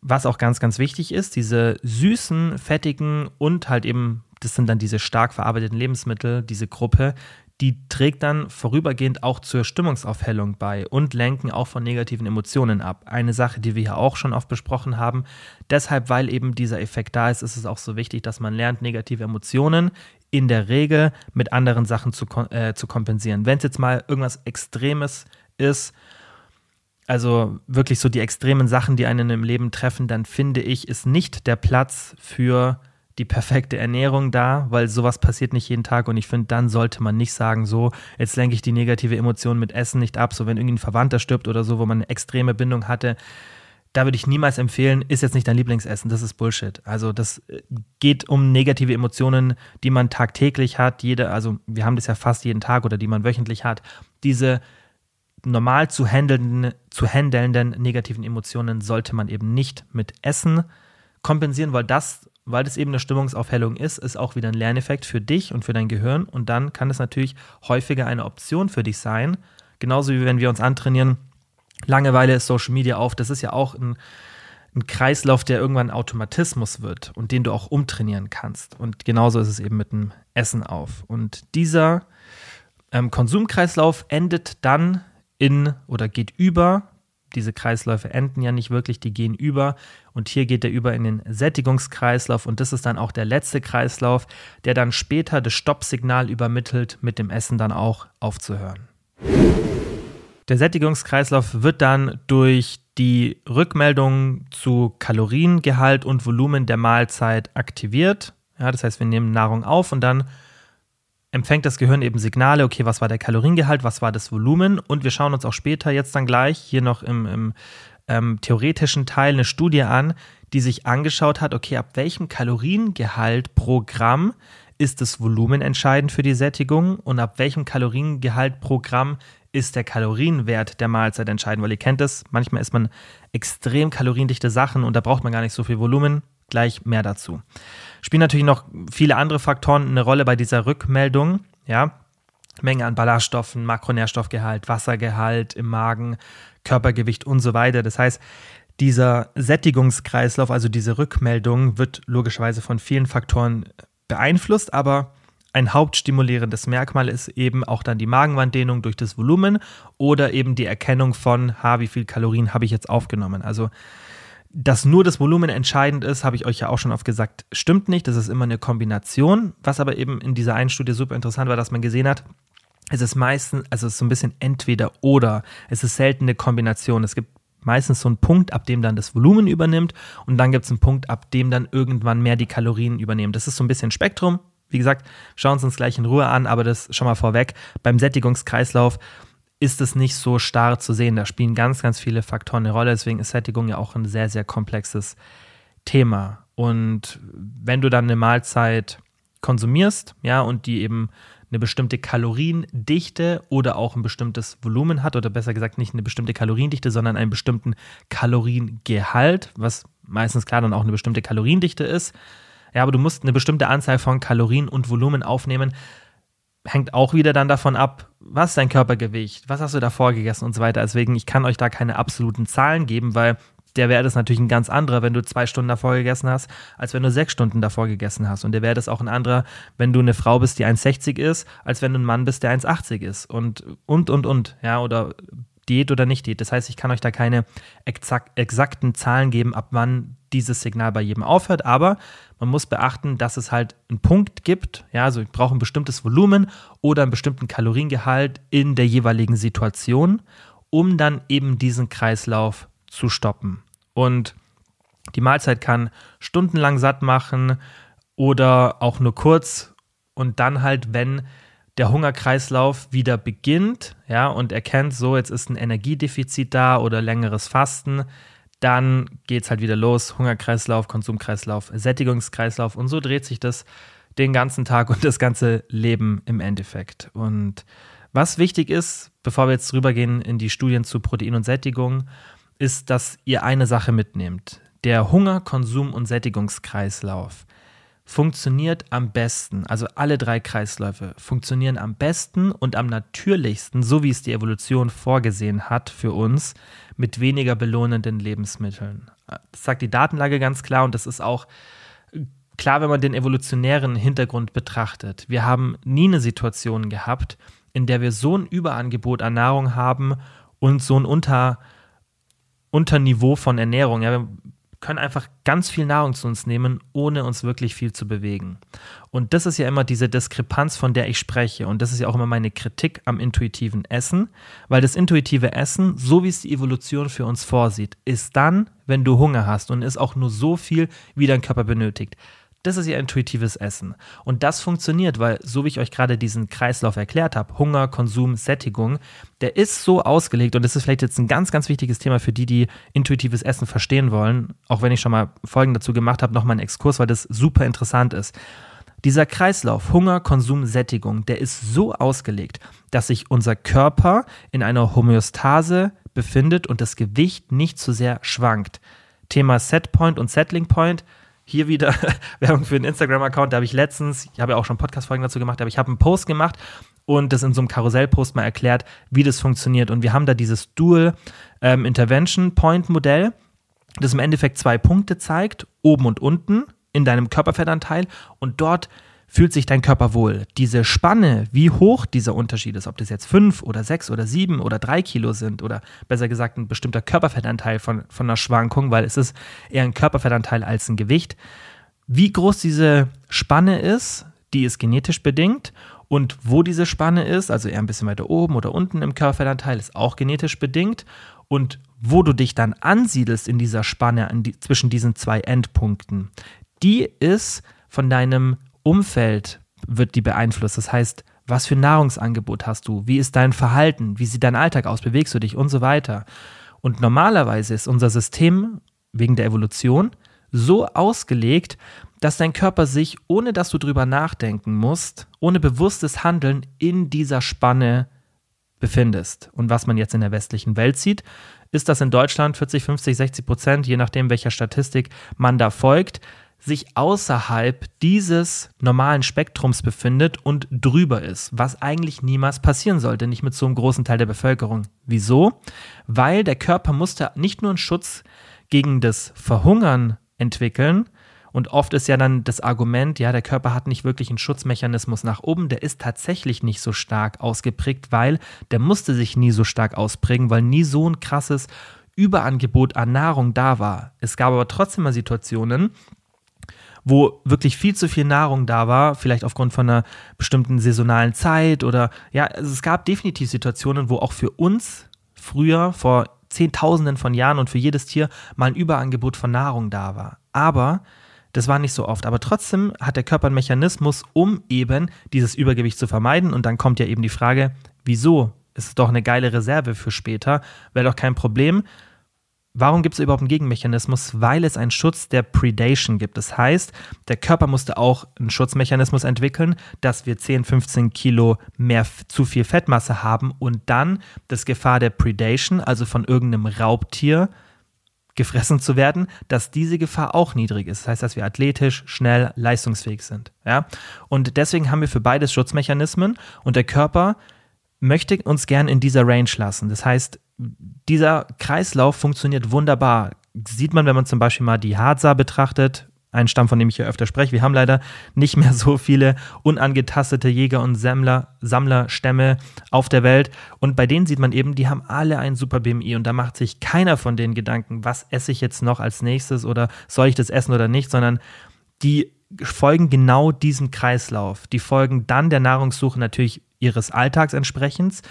was auch ganz, ganz wichtig ist, diese süßen, fettigen und halt eben, das sind dann diese stark verarbeiteten Lebensmittel, diese Gruppe, die trägt dann vorübergehend auch zur Stimmungsaufhellung bei und lenken auch von negativen Emotionen ab. Eine Sache, die wir hier auch schon oft besprochen haben. Deshalb, weil eben dieser Effekt da ist, ist es auch so wichtig, dass man lernt, negative Emotionen in der Regel mit anderen Sachen zu, äh, zu kompensieren. Wenn es jetzt mal irgendwas Extremes ist, also wirklich so die extremen Sachen, die einen im Leben treffen, dann finde ich, ist nicht der Platz für die perfekte Ernährung da, weil sowas passiert nicht jeden Tag und ich finde, dann sollte man nicht sagen, so, jetzt lenke ich die negative Emotion mit Essen nicht ab, so wenn irgendwie ein Verwandter stirbt oder so, wo man eine extreme Bindung hatte, da würde ich niemals empfehlen, ist jetzt nicht dein Lieblingsessen, das ist Bullshit. Also das äh, geht um negative Emotionen, die man tagtäglich hat, jede, also wir haben das ja fast jeden Tag oder die man wöchentlich hat. Diese normal zu handelnden, zu handelnden negativen Emotionen sollte man eben nicht mit Essen kompensieren, weil das, weil das eben eine Stimmungsaufhellung ist, ist auch wieder ein Lerneffekt für dich und für dein Gehirn und dann kann es natürlich häufiger eine Option für dich sein. Genauso wie wenn wir uns antrainieren, Langeweile ist Social Media auf, das ist ja auch ein, ein Kreislauf, der irgendwann Automatismus wird und den du auch umtrainieren kannst. Und genauso ist es eben mit dem Essen auf. Und dieser ähm, Konsumkreislauf endet dann in oder geht über diese Kreisläufe enden ja nicht wirklich, die gehen über. Und hier geht er über in den Sättigungskreislauf und das ist dann auch der letzte Kreislauf, der dann später das Stoppsignal übermittelt, mit dem Essen dann auch aufzuhören. Der Sättigungskreislauf wird dann durch die Rückmeldung zu Kaloriengehalt und Volumen der Mahlzeit aktiviert. Ja, das heißt, wir nehmen Nahrung auf und dann empfängt das Gehirn eben Signale, okay, was war der Kaloriengehalt, was war das Volumen? Und wir schauen uns auch später jetzt dann gleich hier noch im, im ähm, theoretischen Teil eine Studie an, die sich angeschaut hat, okay, ab welchem Kaloriengehalt pro Gramm ist das Volumen entscheidend für die Sättigung und ab welchem Kaloriengehalt pro Gramm ist der Kalorienwert der Mahlzeit entscheidend, weil ihr kennt es, manchmal isst man extrem kaloriendichte Sachen und da braucht man gar nicht so viel Volumen, gleich mehr dazu spielen natürlich noch viele andere Faktoren eine Rolle bei dieser Rückmeldung. Ja, Menge an Ballaststoffen, Makronährstoffgehalt, Wassergehalt im Magen, Körpergewicht und so weiter. Das heißt, dieser Sättigungskreislauf, also diese Rückmeldung, wird logischerweise von vielen Faktoren beeinflusst, aber ein hauptstimulierendes Merkmal ist eben auch dann die Magenwanddehnung durch das Volumen oder eben die Erkennung von, ha, wie viel Kalorien habe ich jetzt aufgenommen. Also dass nur das Volumen entscheidend ist, habe ich euch ja auch schon oft gesagt, stimmt nicht. Das ist immer eine Kombination. Was aber eben in dieser einen Studie super interessant war, dass man gesehen hat, es ist meistens, also es ist so ein bisschen entweder oder. Es ist selten eine Kombination. Es gibt meistens so einen Punkt, ab dem dann das Volumen übernimmt und dann gibt es einen Punkt, ab dem dann irgendwann mehr die Kalorien übernehmen. Das ist so ein bisschen Spektrum. Wie gesagt, schauen wir uns gleich in Ruhe an, aber das schon mal vorweg. Beim Sättigungskreislauf ist es nicht so starr zu sehen. Da spielen ganz, ganz viele Faktoren eine Rolle. Deswegen ist Sättigung ja auch ein sehr, sehr komplexes Thema. Und wenn du dann eine Mahlzeit konsumierst, ja, und die eben eine bestimmte Kaloriendichte oder auch ein bestimmtes Volumen hat, oder besser gesagt nicht eine bestimmte Kaloriendichte, sondern einen bestimmten Kaloriengehalt, was meistens klar dann auch eine bestimmte Kaloriendichte ist. Ja, aber du musst eine bestimmte Anzahl von Kalorien und Volumen aufnehmen, hängt auch wieder dann davon ab, was ist dein Körpergewicht, was hast du davor gegessen und so weiter. Deswegen, ich kann euch da keine absoluten Zahlen geben, weil der Wert ist natürlich ein ganz anderer, wenn du zwei Stunden davor gegessen hast, als wenn du sechs Stunden davor gegessen hast. Und der Wert ist auch ein anderer, wenn du eine Frau bist, die 1,60 ist, als wenn du ein Mann bist, der 1,80 ist. Und, und, und, und, ja, oder Diät oder nicht Diät. Das heißt, ich kann euch da keine exak exakten Zahlen geben, ab wann dieses Signal bei jedem aufhört, aber man muss beachten, dass es halt einen Punkt gibt, ja, also ich brauche ein bestimmtes Volumen oder einen bestimmten Kaloriengehalt in der jeweiligen Situation, um dann eben diesen Kreislauf zu stoppen. Und die Mahlzeit kann stundenlang satt machen oder auch nur kurz. Und dann halt, wenn der Hungerkreislauf wieder beginnt, ja, und erkennt, so, jetzt ist ein Energiedefizit da oder längeres Fasten, dann geht es halt wieder los. Hungerkreislauf, Konsumkreislauf, Sättigungskreislauf und so dreht sich das den ganzen Tag und das ganze Leben im Endeffekt. Und was wichtig ist, bevor wir jetzt rübergehen in die Studien zu Protein und Sättigung, ist, dass ihr eine Sache mitnehmt. Der Hunger, Konsum und Sättigungskreislauf funktioniert am besten, also alle drei Kreisläufe funktionieren am besten und am natürlichsten, so wie es die Evolution vorgesehen hat für uns, mit weniger belohnenden Lebensmitteln. Das sagt die Datenlage ganz klar und das ist auch klar, wenn man den evolutionären Hintergrund betrachtet. Wir haben nie eine Situation gehabt, in der wir so ein Überangebot an Nahrung haben und so ein Unter, Unterniveau von Ernährung. Ja, können einfach ganz viel Nahrung zu uns nehmen, ohne uns wirklich viel zu bewegen. Und das ist ja immer diese Diskrepanz, von der ich spreche. Und das ist ja auch immer meine Kritik am intuitiven Essen, weil das intuitive Essen, so wie es die Evolution für uns vorsieht, ist dann, wenn du Hunger hast und ist auch nur so viel, wie dein Körper benötigt. Das ist ihr intuitives Essen. Und das funktioniert, weil, so wie ich euch gerade diesen Kreislauf erklärt habe, Hunger, Konsum, Sättigung, der ist so ausgelegt, und das ist vielleicht jetzt ein ganz, ganz wichtiges Thema für die, die intuitives Essen verstehen wollen, auch wenn ich schon mal Folgen dazu gemacht habe, nochmal einen Exkurs, weil das super interessant ist. Dieser Kreislauf Hunger, Konsum, Sättigung, der ist so ausgelegt, dass sich unser Körper in einer Homöostase befindet und das Gewicht nicht zu sehr schwankt. Thema Setpoint und Settling Point hier wieder Werbung für einen Instagram-Account. Da habe ich letztens, ich habe ja auch schon Podcast-Folgen dazu gemacht, aber ich habe einen Post gemacht und das in so einem Karussell-Post mal erklärt, wie das funktioniert. Und wir haben da dieses Dual ähm, Intervention Point Modell, das im Endeffekt zwei Punkte zeigt, oben und unten in deinem Körperfettanteil und dort fühlt sich dein Körper wohl. Diese Spanne, wie hoch dieser Unterschied ist, ob das jetzt fünf oder sechs oder sieben oder drei Kilo sind oder besser gesagt ein bestimmter Körperfettanteil von, von einer Schwankung, weil es ist eher ein Körperfettanteil als ein Gewicht. Wie groß diese Spanne ist, die ist genetisch bedingt und wo diese Spanne ist, also eher ein bisschen weiter oben oder unten im Körperfettanteil, ist auch genetisch bedingt. Und wo du dich dann ansiedelst in dieser Spanne die, zwischen diesen zwei Endpunkten, die ist von deinem Umfeld wird die beeinflusst. Das heißt, was für Nahrungsangebot hast du? Wie ist dein Verhalten? Wie sieht dein Alltag aus? Bewegst du dich und so weiter? Und normalerweise ist unser System wegen der Evolution so ausgelegt, dass dein Körper sich, ohne dass du drüber nachdenken musst, ohne bewusstes Handeln in dieser Spanne befindest. Und was man jetzt in der westlichen Welt sieht, ist, dass in Deutschland 40, 50, 60 Prozent, je nachdem welcher Statistik man da folgt, sich außerhalb dieses normalen Spektrums befindet und drüber ist, was eigentlich niemals passieren sollte, nicht mit so einem großen Teil der Bevölkerung. Wieso? Weil der Körper musste nicht nur einen Schutz gegen das Verhungern entwickeln, und oft ist ja dann das Argument, ja, der Körper hat nicht wirklich einen Schutzmechanismus nach oben, der ist tatsächlich nicht so stark ausgeprägt, weil der musste sich nie so stark ausprägen, weil nie so ein krasses Überangebot an Nahrung da war. Es gab aber trotzdem mal Situationen, wo wirklich viel zu viel Nahrung da war, vielleicht aufgrund von einer bestimmten saisonalen Zeit oder ja, also es gab definitiv Situationen, wo auch für uns früher vor Zehntausenden von Jahren und für jedes Tier mal ein Überangebot von Nahrung da war. Aber das war nicht so oft. Aber trotzdem hat der Körper einen Mechanismus, um eben dieses Übergewicht zu vermeiden. Und dann kommt ja eben die Frage, wieso? Ist es doch eine geile Reserve für später, wäre doch kein Problem. Warum gibt es überhaupt einen Gegenmechanismus? Weil es einen Schutz der Predation gibt. Das heißt, der Körper musste auch einen Schutzmechanismus entwickeln, dass wir 10, 15 Kilo mehr zu viel Fettmasse haben und dann das Gefahr der Predation, also von irgendeinem Raubtier, gefressen zu werden, dass diese Gefahr auch niedrig ist. Das heißt, dass wir athletisch, schnell, leistungsfähig sind. Ja? Und deswegen haben wir für beides Schutzmechanismen und der Körper möchte uns gern in dieser Range lassen. Das heißt, dieser Kreislauf funktioniert wunderbar. Sieht man, wenn man zum Beispiel mal die Hadza betrachtet, ein Stamm, von dem ich ja öfter spreche. Wir haben leider nicht mehr so viele unangetastete Jäger- und Sammler, Sammlerstämme auf der Welt. Und bei denen sieht man eben, die haben alle ein super BMI und da macht sich keiner von den Gedanken, was esse ich jetzt noch als nächstes oder soll ich das essen oder nicht, sondern die folgen genau diesem Kreislauf. Die folgen dann der Nahrungssuche natürlich ihres Alltags entsprechend,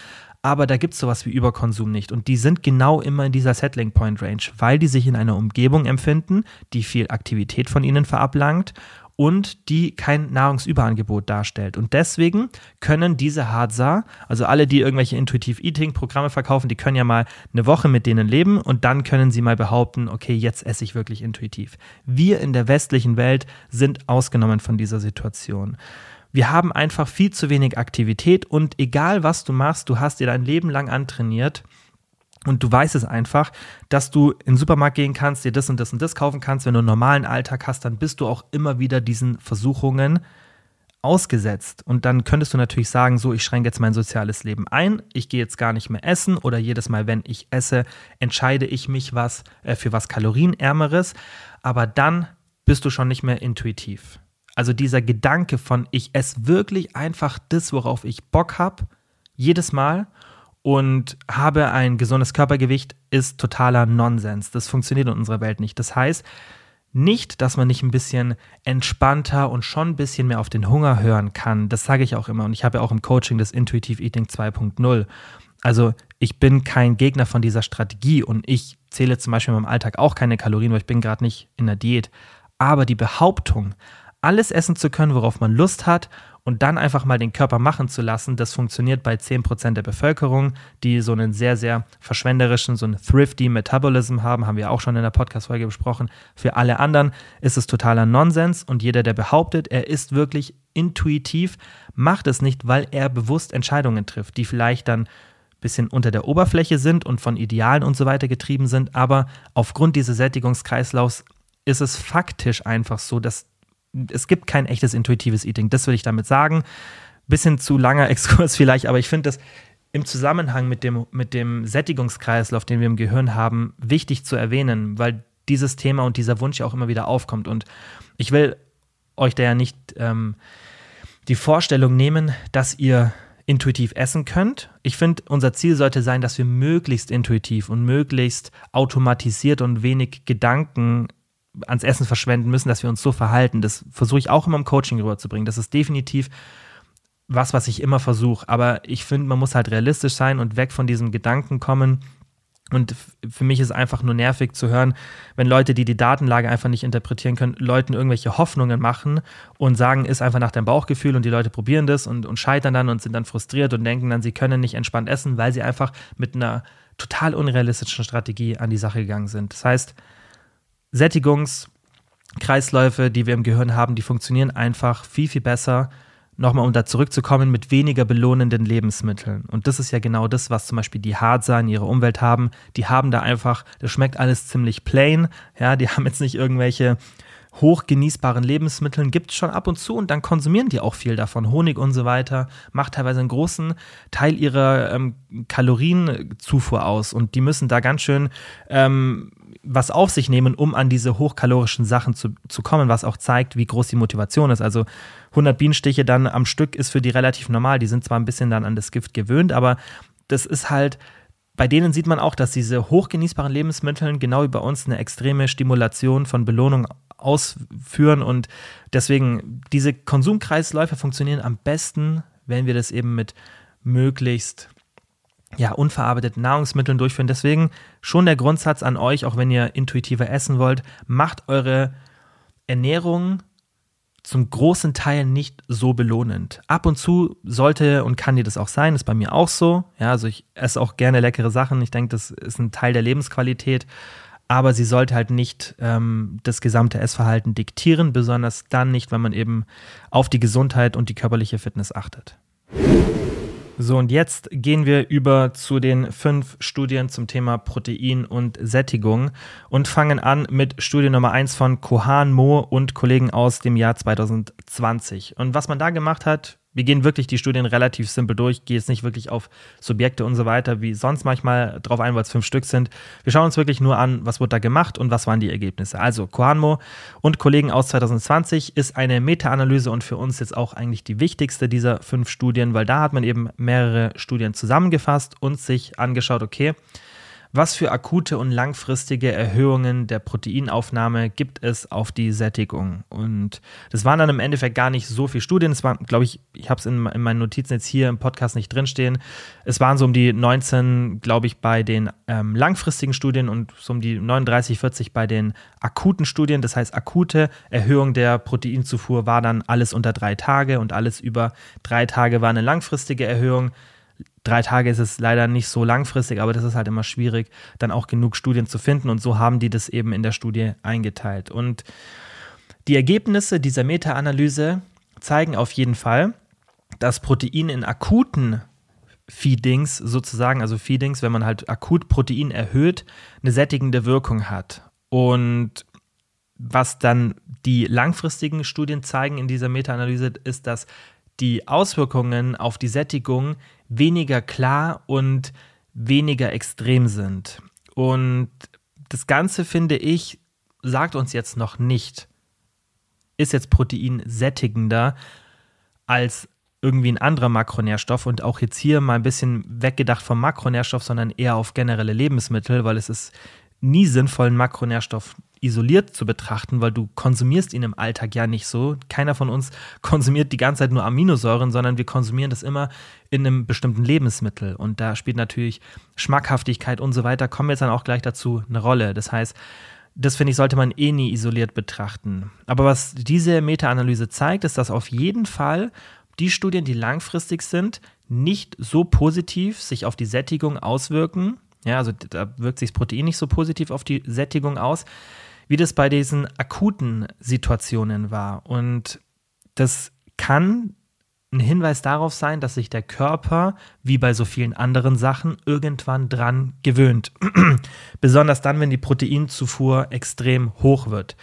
aber da gibt es sowas wie Überkonsum nicht. Und die sind genau immer in dieser Settling Point Range, weil die sich in einer Umgebung empfinden, die viel Aktivität von ihnen verablangt und die kein Nahrungsüberangebot darstellt. Und deswegen können diese Hadza, also alle, die irgendwelche Intuitive Eating Programme verkaufen, die können ja mal eine Woche mit denen leben und dann können sie mal behaupten, okay, jetzt esse ich wirklich intuitiv. Wir in der westlichen Welt sind ausgenommen von dieser Situation. Wir haben einfach viel zu wenig Aktivität und egal was du machst, du hast dir dein Leben lang antrainiert und du weißt es einfach, dass du in den Supermarkt gehen kannst, dir das und das und das kaufen kannst. Wenn du einen normalen Alltag hast, dann bist du auch immer wieder diesen Versuchungen ausgesetzt. Und dann könntest du natürlich sagen, so, ich schränke jetzt mein soziales Leben ein, ich gehe jetzt gar nicht mehr essen oder jedes Mal, wenn ich esse, entscheide ich mich was äh, für was kalorienärmeres. Aber dann bist du schon nicht mehr intuitiv. Also dieser Gedanke von, ich esse wirklich einfach das, worauf ich Bock habe, jedes Mal und habe ein gesundes Körpergewicht, ist totaler Nonsens. Das funktioniert in unserer Welt nicht. Das heißt, nicht, dass man nicht ein bisschen entspannter und schon ein bisschen mehr auf den Hunger hören kann. Das sage ich auch immer. Und ich habe ja auch im Coaching das Intuitive Eating 2.0. Also ich bin kein Gegner von dieser Strategie und ich zähle zum Beispiel in meinem Alltag auch keine Kalorien, weil ich bin gerade nicht in der Diät. Aber die Behauptung, alles essen zu können, worauf man Lust hat und dann einfach mal den Körper machen zu lassen, das funktioniert bei 10% der Bevölkerung, die so einen sehr, sehr verschwenderischen, so einen thrifty Metabolism haben, haben wir auch schon in der Podcast-Folge besprochen. Für alle anderen ist es totaler Nonsens und jeder, der behauptet, er ist wirklich intuitiv, macht es nicht, weil er bewusst Entscheidungen trifft, die vielleicht dann bisschen unter der Oberfläche sind und von Idealen und so weiter getrieben sind, aber aufgrund dieses Sättigungskreislaufs ist es faktisch einfach so, dass es gibt kein echtes intuitives Eating. Das will ich damit sagen. Bisschen zu langer Exkurs vielleicht, aber ich finde das im Zusammenhang mit dem, mit dem Sättigungskreislauf, den wir im Gehirn haben, wichtig zu erwähnen, weil dieses Thema und dieser Wunsch ja auch immer wieder aufkommt. Und ich will euch da ja nicht ähm, die Vorstellung nehmen, dass ihr intuitiv essen könnt. Ich finde, unser Ziel sollte sein, dass wir möglichst intuitiv und möglichst automatisiert und wenig Gedanken ans Essen verschwenden müssen, dass wir uns so verhalten. Das versuche ich auch immer im Coaching rüberzubringen. Das ist definitiv was, was ich immer versuche. Aber ich finde, man muss halt realistisch sein und weg von diesem Gedanken kommen, und für mich ist einfach nur nervig zu hören, wenn Leute, die die Datenlage einfach nicht interpretieren können, Leuten irgendwelche Hoffnungen machen und sagen, ist einfach nach deinem Bauchgefühl und die Leute probieren das und, und scheitern dann und sind dann frustriert und denken dann, sie können nicht entspannt essen, weil sie einfach mit einer total unrealistischen Strategie an die Sache gegangen sind. Das heißt, Sättigungskreisläufe, die wir im Gehirn haben, die funktionieren einfach viel, viel besser nochmal um da zurückzukommen, mit weniger belohnenden Lebensmitteln. Und das ist ja genau das, was zum Beispiel die Harzer in ihrer Umwelt haben. Die haben da einfach, das schmeckt alles ziemlich plain. Ja, die haben jetzt nicht irgendwelche hochgenießbaren Lebensmitteln gibt es schon ab und zu und dann konsumieren die auch viel davon. Honig und so weiter macht teilweise einen großen Teil ihrer ähm, Kalorienzufuhr aus und die müssen da ganz schön ähm, was auf sich nehmen, um an diese hochkalorischen Sachen zu, zu kommen, was auch zeigt, wie groß die Motivation ist. Also 100 Bienenstiche dann am Stück ist für die relativ normal. Die sind zwar ein bisschen dann an das Gift gewöhnt, aber das ist halt, bei denen sieht man auch, dass diese hochgenießbaren Lebensmittel genau wie bei uns eine extreme Stimulation von Belohnung ausführen und deswegen diese Konsumkreisläufe funktionieren am besten, wenn wir das eben mit möglichst ja, unverarbeiteten Nahrungsmitteln durchführen. Deswegen schon der Grundsatz an euch, auch wenn ihr intuitiver essen wollt, macht eure Ernährung zum großen Teil nicht so belohnend. Ab und zu sollte und kann dir das auch sein, ist bei mir auch so. Ja, also ich esse auch gerne leckere Sachen. Ich denke, das ist ein Teil der Lebensqualität. Aber sie sollte halt nicht ähm, das gesamte Essverhalten diktieren, besonders dann nicht, wenn man eben auf die Gesundheit und die körperliche Fitness achtet. So, und jetzt gehen wir über zu den fünf Studien zum Thema Protein und Sättigung und fangen an mit Studie Nummer eins von Kohan Mo und Kollegen aus dem Jahr 2020. Und was man da gemacht hat, wir gehen wirklich die Studien relativ simpel durch, gehe jetzt nicht wirklich auf Subjekte und so weiter, wie sonst manchmal drauf ein, weil es fünf Stück sind. Wir schauen uns wirklich nur an, was wurde da gemacht und was waren die Ergebnisse. Also Kohanmo und Kollegen aus 2020 ist eine Meta-Analyse und für uns jetzt auch eigentlich die wichtigste dieser fünf Studien, weil da hat man eben mehrere Studien zusammengefasst und sich angeschaut, okay, was für akute und langfristige Erhöhungen der Proteinaufnahme gibt es auf die Sättigung? Und das waren dann im Endeffekt gar nicht so viele Studien. Es waren, glaube ich, ich habe es in, in, meinen Notizen jetzt hier im Podcast nicht drinstehen. Es waren so um die 19, glaube ich, bei den ähm, langfristigen Studien und so um die 39, 40 bei den akuten Studien. Das heißt, akute Erhöhung der Proteinzufuhr war dann alles unter drei Tage und alles über drei Tage war eine langfristige Erhöhung drei Tage ist es leider nicht so langfristig, aber das ist halt immer schwierig, dann auch genug Studien zu finden. Und so haben die das eben in der Studie eingeteilt. Und die Ergebnisse dieser Meta-Analyse zeigen auf jeden Fall, dass Protein in akuten Feedings sozusagen, also Feedings, wenn man halt akut Protein erhöht, eine sättigende Wirkung hat. Und was dann die langfristigen Studien zeigen in dieser Meta-Analyse, ist, dass die Auswirkungen auf die Sättigung weniger klar und weniger extrem sind. Und das Ganze, finde ich, sagt uns jetzt noch nicht, ist jetzt Protein sättigender als irgendwie ein anderer Makronährstoff und auch jetzt hier mal ein bisschen weggedacht vom Makronährstoff, sondern eher auf generelle Lebensmittel, weil es ist nie sinnvoll, einen Makronährstoff isoliert zu betrachten, weil du konsumierst ihn im Alltag ja nicht so. Keiner von uns konsumiert die ganze Zeit nur Aminosäuren, sondern wir konsumieren das immer in einem bestimmten Lebensmittel. Und da spielt natürlich Schmackhaftigkeit und so weiter, kommen wir jetzt dann auch gleich dazu, eine Rolle. Das heißt, das finde ich, sollte man eh nie isoliert betrachten. Aber was diese Meta-Analyse zeigt, ist, dass auf jeden Fall die Studien, die langfristig sind, nicht so positiv sich auf die Sättigung auswirken. Ja, also da wirkt sich das Protein nicht so positiv auf die Sättigung aus wie das bei diesen akuten Situationen war. Und das kann ein Hinweis darauf sein, dass sich der Körper, wie bei so vielen anderen Sachen, irgendwann dran gewöhnt. Besonders dann, wenn die Proteinzufuhr extrem hoch wird.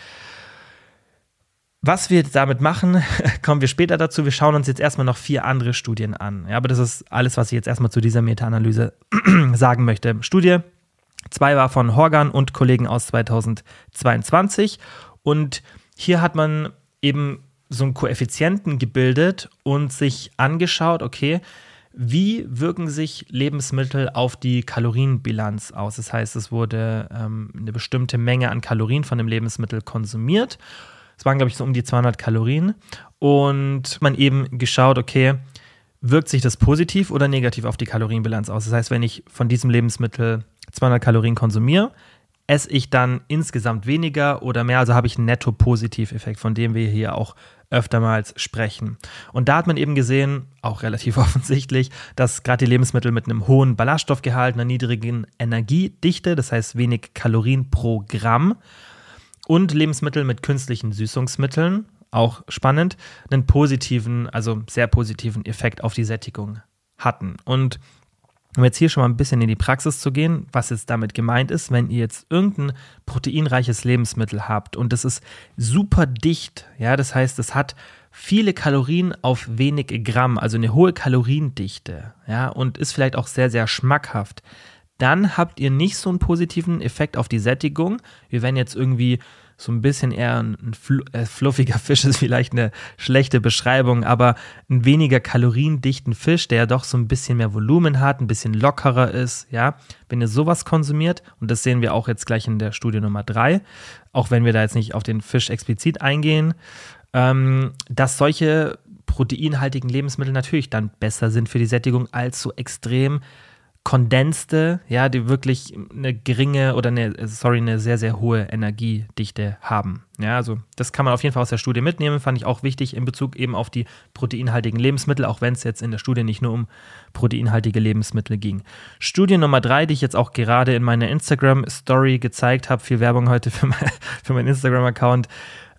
Was wir damit machen, kommen wir später dazu. Wir schauen uns jetzt erstmal noch vier andere Studien an. Ja, aber das ist alles, was ich jetzt erstmal zu dieser Meta-Analyse sagen möchte. Studie Zwei war von Horgan und Kollegen aus 2022. Und hier hat man eben so einen Koeffizienten gebildet und sich angeschaut, okay, wie wirken sich Lebensmittel auf die Kalorienbilanz aus? Das heißt, es wurde ähm, eine bestimmte Menge an Kalorien von dem Lebensmittel konsumiert. Es waren, glaube ich, so um die 200 Kalorien. Und man eben geschaut, okay, wirkt sich das positiv oder negativ auf die Kalorienbilanz aus? Das heißt, wenn ich von diesem Lebensmittel 200 Kalorien konsumiere, esse ich dann insgesamt weniger oder mehr, also habe ich einen Netto-Positiv-Effekt, von dem wir hier auch öftermals sprechen. Und da hat man eben gesehen, auch relativ offensichtlich, dass gerade die Lebensmittel mit einem hohen Ballaststoffgehalt, einer niedrigen Energiedichte, das heißt wenig Kalorien pro Gramm, und Lebensmittel mit künstlichen Süßungsmitteln, auch spannend, einen positiven, also sehr positiven Effekt auf die Sättigung hatten. Und um jetzt hier schon mal ein bisschen in die Praxis zu gehen, was jetzt damit gemeint ist, wenn ihr jetzt irgendein proteinreiches Lebensmittel habt und das ist super dicht, ja, das heißt, es hat viele Kalorien auf wenig Gramm, also eine hohe Kaloriendichte, ja, und ist vielleicht auch sehr, sehr schmackhaft, dann habt ihr nicht so einen positiven Effekt auf die Sättigung, wie wenn jetzt irgendwie so ein bisschen eher ein äh, fluffiger Fisch ist vielleicht eine schlechte Beschreibung, aber ein weniger kaloriendichten Fisch, der ja doch so ein bisschen mehr Volumen hat, ein bisschen lockerer ist, ja. Wenn ihr sowas konsumiert, und das sehen wir auch jetzt gleich in der Studie Nummer drei, auch wenn wir da jetzt nicht auf den Fisch explizit eingehen, ähm, dass solche proteinhaltigen Lebensmittel natürlich dann besser sind für die Sättigung als so extrem kondenste, ja, die wirklich eine geringe oder eine, sorry, eine sehr, sehr hohe Energiedichte haben. Ja, also das kann man auf jeden Fall aus der Studie mitnehmen, fand ich auch wichtig in Bezug eben auf die proteinhaltigen Lebensmittel, auch wenn es jetzt in der Studie nicht nur um proteinhaltige Lebensmittel ging. Studie Nummer drei, die ich jetzt auch gerade in meiner Instagram-Story gezeigt habe, viel Werbung heute für, mein, für meinen Instagram-Account,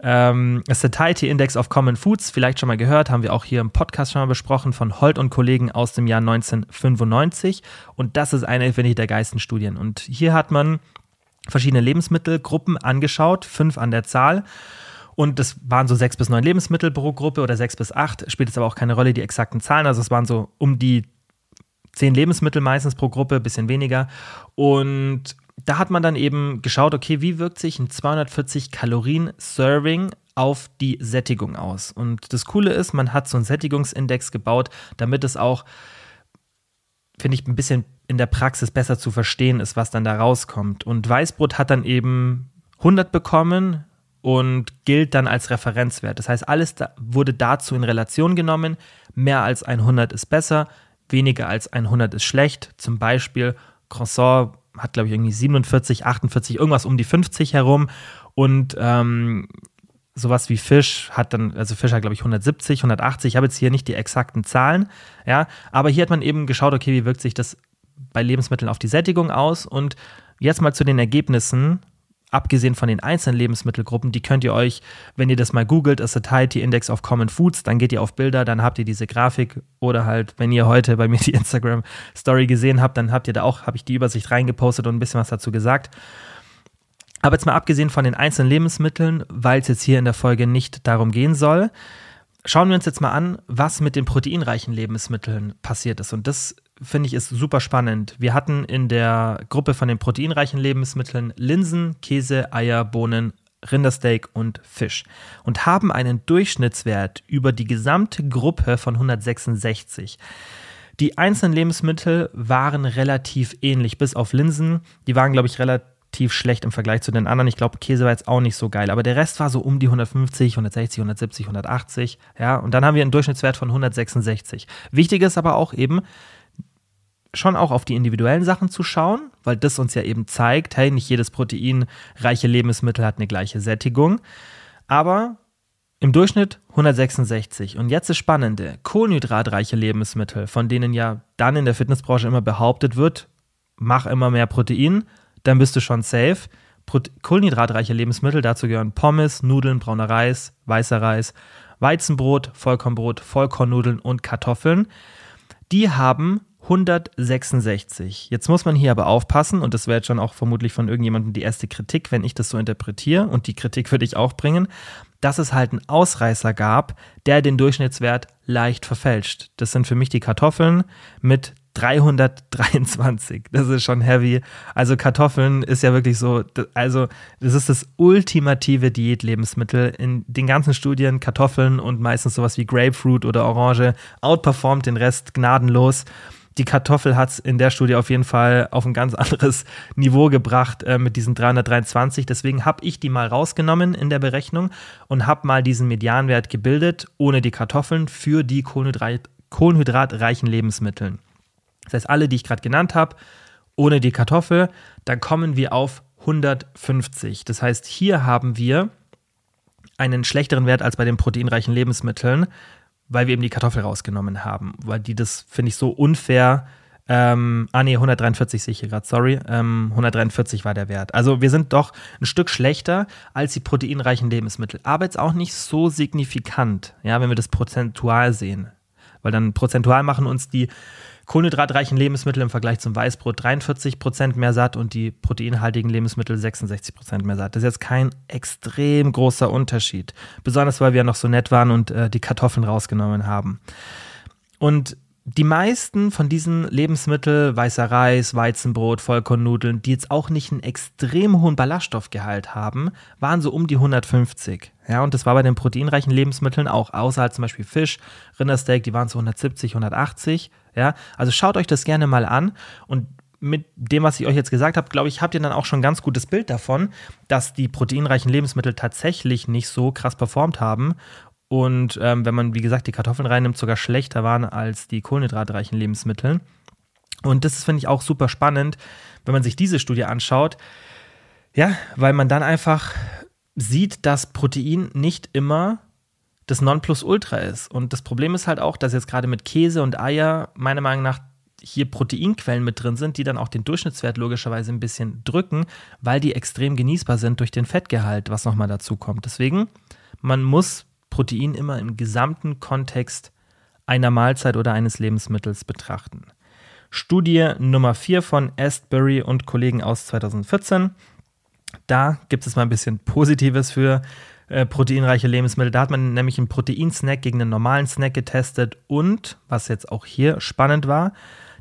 ähm, Satiety Index of Common Foods, vielleicht schon mal gehört, haben wir auch hier im Podcast schon mal besprochen, von Holt und Kollegen aus dem Jahr 1995. Und das ist eine, finde ich, der geilsten Studien. Und hier hat man verschiedene Lebensmittelgruppen angeschaut, fünf an der Zahl. Und das waren so sechs bis neun Lebensmittel pro Gruppe oder sechs bis acht. Spielt jetzt aber auch keine Rolle, die exakten Zahlen. Also es waren so um die zehn Lebensmittel meistens pro Gruppe, bisschen weniger. Und da hat man dann eben geschaut, okay, wie wirkt sich ein 240 Kalorien Serving auf die Sättigung aus? Und das Coole ist, man hat so einen Sättigungsindex gebaut, damit es auch, finde ich, ein bisschen in der Praxis besser zu verstehen ist, was dann da rauskommt. Und Weißbrot hat dann eben 100 bekommen und gilt dann als Referenzwert. Das heißt, alles da wurde dazu in Relation genommen. Mehr als 100 ist besser, weniger als 100 ist schlecht. Zum Beispiel Croissant hat, glaube ich, irgendwie 47, 48, irgendwas um die 50 herum. Und ähm, sowas wie Fisch hat dann, also Fisch hat, glaube ich, 170, 180. Ich habe jetzt hier nicht die exakten Zahlen, ja, aber hier hat man eben geschaut, okay, wie wirkt sich das bei Lebensmitteln auf die Sättigung aus? Und jetzt mal zu den Ergebnissen abgesehen von den einzelnen Lebensmittelgruppen, die könnt ihr euch, wenn ihr das mal googelt, a Satiety Index of Common Foods, dann geht ihr auf Bilder, dann habt ihr diese Grafik oder halt, wenn ihr heute bei mir die Instagram Story gesehen habt, dann habt ihr da auch, habe ich die Übersicht reingepostet und ein bisschen was dazu gesagt. Aber jetzt mal abgesehen von den einzelnen Lebensmitteln, weil es jetzt hier in der Folge nicht darum gehen soll, schauen wir uns jetzt mal an, was mit den proteinreichen Lebensmitteln passiert ist. Und das finde ich ist super spannend. Wir hatten in der Gruppe von den proteinreichen Lebensmitteln Linsen, Käse, Eier, Bohnen, Rindersteak und Fisch und haben einen Durchschnittswert über die gesamte Gruppe von 166. Die einzelnen Lebensmittel waren relativ ähnlich, bis auf Linsen. Die waren, glaube ich, relativ schlecht im Vergleich zu den anderen. Ich glaube, Käse war jetzt auch nicht so geil, aber der Rest war so um die 150, 160, 170, 180. Ja, und dann haben wir einen Durchschnittswert von 166. Wichtig ist aber auch eben, schon auch auf die individuellen Sachen zu schauen, weil das uns ja eben zeigt, hey, nicht jedes proteinreiche Lebensmittel hat eine gleiche Sättigung. Aber im Durchschnitt 166. Und jetzt das Spannende: Kohlenhydratreiche Lebensmittel, von denen ja dann in der Fitnessbranche immer behauptet wird, mach immer mehr Protein, dann bist du schon safe. Kohlenhydratreiche Lebensmittel, dazu gehören Pommes, Nudeln, brauner Reis, weißer Reis, Weizenbrot, Vollkornbrot, Vollkornnudeln und Kartoffeln. Die haben 166. Jetzt muss man hier aber aufpassen, und das wäre jetzt schon auch vermutlich von irgendjemandem die erste Kritik, wenn ich das so interpretiere, und die Kritik würde ich auch bringen, dass es halt einen Ausreißer gab, der den Durchschnittswert leicht verfälscht. Das sind für mich die Kartoffeln mit 323. Das ist schon heavy. Also Kartoffeln ist ja wirklich so, also das ist das ultimative Diätlebensmittel. In den ganzen Studien Kartoffeln und meistens sowas wie Grapefruit oder Orange outperformt den Rest gnadenlos. Die Kartoffel hat es in der Studie auf jeden Fall auf ein ganz anderes Niveau gebracht äh, mit diesen 323. Deswegen habe ich die mal rausgenommen in der Berechnung und habe mal diesen Medianwert gebildet, ohne die Kartoffeln, für die Kohlenhydrat kohlenhydratreichen Lebensmitteln. Das heißt, alle, die ich gerade genannt habe, ohne die Kartoffel, dann kommen wir auf 150. Das heißt, hier haben wir einen schlechteren Wert als bei den proteinreichen Lebensmitteln, weil wir eben die Kartoffel rausgenommen haben. Weil die das, finde ich, so unfair. Ähm, ah, nee, 143 sehe ich hier gerade, sorry. Ähm, 143 war der Wert. Also wir sind doch ein Stück schlechter als die proteinreichen Lebensmittel. Aber jetzt auch nicht so signifikant, ja, wenn wir das prozentual sehen. Weil dann prozentual machen uns die kohlenhydratreichen Lebensmittel im Vergleich zum Weißbrot 43 Prozent mehr satt und die proteinhaltigen Lebensmittel 66 Prozent mehr satt. Das ist jetzt kein extrem großer Unterschied. Besonders, weil wir noch so nett waren und äh, die Kartoffeln rausgenommen haben. Und die meisten von diesen Lebensmitteln, weißer Reis, Weizenbrot, Vollkornnudeln, die jetzt auch nicht einen extrem hohen Ballaststoffgehalt haben, waren so um die 150. Ja, und das war bei den proteinreichen Lebensmitteln auch, außer halt zum Beispiel Fisch, Rindersteak, die waren so 170, 180. Ja, also schaut euch das gerne mal an und mit dem, was ich euch jetzt gesagt habe, glaube ich, habt ihr dann auch schon ein ganz gutes Bild davon, dass die proteinreichen Lebensmittel tatsächlich nicht so krass performt haben und ähm, wenn man, wie gesagt, die Kartoffeln reinnimmt, sogar schlechter waren als die kohlenhydratreichen Lebensmittel. Und das finde ich auch super spannend, wenn man sich diese Studie anschaut. Ja, weil man dann einfach sieht, dass Protein nicht immer das Nonplusultra ist. Und das Problem ist halt auch, dass jetzt gerade mit Käse und Eier meiner Meinung nach hier Proteinquellen mit drin sind, die dann auch den Durchschnittswert logischerweise ein bisschen drücken, weil die extrem genießbar sind durch den Fettgehalt, was nochmal dazu kommt. Deswegen, man muss Protein immer im gesamten Kontext einer Mahlzeit oder eines Lebensmittels betrachten. Studie Nummer 4 von Astbury und Kollegen aus 2014. Da gibt es mal ein bisschen Positives für äh, proteinreiche Lebensmittel. Da hat man nämlich einen Proteinsnack gegen einen normalen Snack getestet und, was jetzt auch hier spannend war,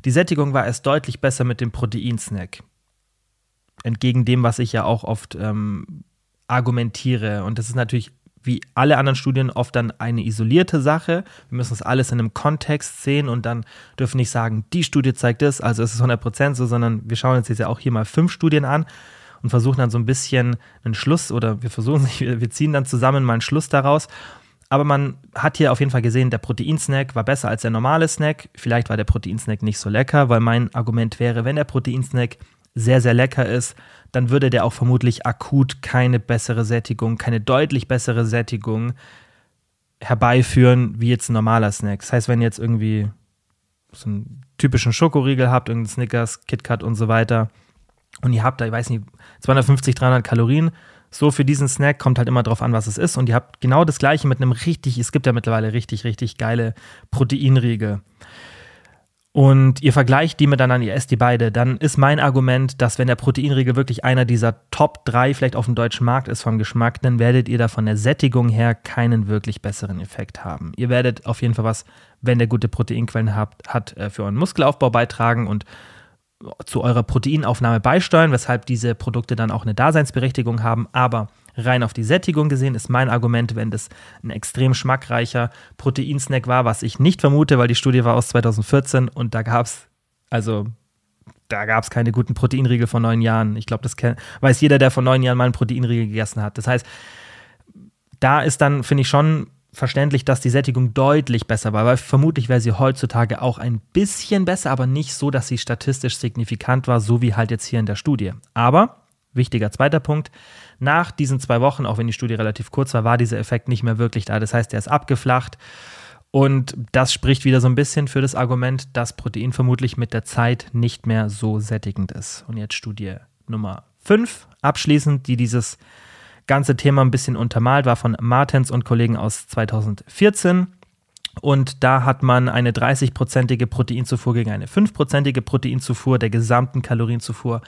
die Sättigung war erst deutlich besser mit dem Proteinsnack. Entgegen dem, was ich ja auch oft ähm, argumentiere. Und das ist natürlich wie alle anderen Studien oft dann eine isolierte Sache. Wir müssen das alles in einem Kontext sehen und dann dürfen nicht sagen, die Studie zeigt das, also es ist 100% so, sondern wir schauen uns jetzt ja auch hier mal fünf Studien an und versuchen dann so ein bisschen einen Schluss oder wir versuchen, wir ziehen dann zusammen mal einen Schluss daraus. Aber man hat hier auf jeden Fall gesehen, der Proteinsnack war besser als der normale Snack. Vielleicht war der Proteinsnack nicht so lecker, weil mein Argument wäre, wenn der Proteinsnack sehr, sehr lecker ist, dann würde der auch vermutlich akut keine bessere Sättigung, keine deutlich bessere Sättigung herbeiführen, wie jetzt ein normaler Snack. Das heißt, wenn ihr jetzt irgendwie so einen typischen Schokoriegel habt, irgendeinen Snickers, KitKat und so weiter, und ihr habt da, ich weiß nicht, 250, 300 Kalorien, so für diesen Snack kommt halt immer drauf an, was es ist. Und ihr habt genau das gleiche mit einem richtig, es gibt ja mittlerweile richtig, richtig geile Proteinriegel und ihr vergleicht die miteinander, ihr esst die beide, dann ist mein Argument, dass wenn der Proteinriegel wirklich einer dieser Top 3 vielleicht auf dem deutschen Markt ist vom Geschmack, dann werdet ihr da von der Sättigung her keinen wirklich besseren Effekt haben. Ihr werdet auf jeden Fall was, wenn der gute Proteinquellen habt, hat, äh, für euren Muskelaufbau beitragen und zu eurer Proteinaufnahme beisteuern, weshalb diese Produkte dann auch eine Daseinsberechtigung haben, aber rein auf die Sättigung gesehen ist mein Argument, wenn das ein extrem schmackreicher Proteinsnack war, was ich nicht vermute, weil die Studie war aus 2014 und da gab es, also da gab es keine guten Proteinriegel vor neun Jahren. Ich glaube, das weiß jeder, der vor neun Jahren mal einen Proteinriegel gegessen hat. Das heißt, da ist dann, finde ich, schon verständlich, dass die Sättigung deutlich besser war, weil vermutlich wäre sie heutzutage auch ein bisschen besser, aber nicht so, dass sie statistisch signifikant war, so wie halt jetzt hier in der Studie. Aber, wichtiger zweiter Punkt, nach diesen zwei Wochen, auch wenn die Studie relativ kurz war, war dieser Effekt nicht mehr wirklich da. Das heißt, er ist abgeflacht. Und das spricht wieder so ein bisschen für das Argument, dass Protein vermutlich mit der Zeit nicht mehr so sättigend ist. Und jetzt Studie Nummer 5, abschließend, die dieses ganze Thema ein bisschen untermalt, war von Martens und Kollegen aus 2014. Und da hat man eine 30-prozentige Proteinzufuhr gegen eine 5-prozentige Proteinzufuhr der gesamten Kalorienzufuhr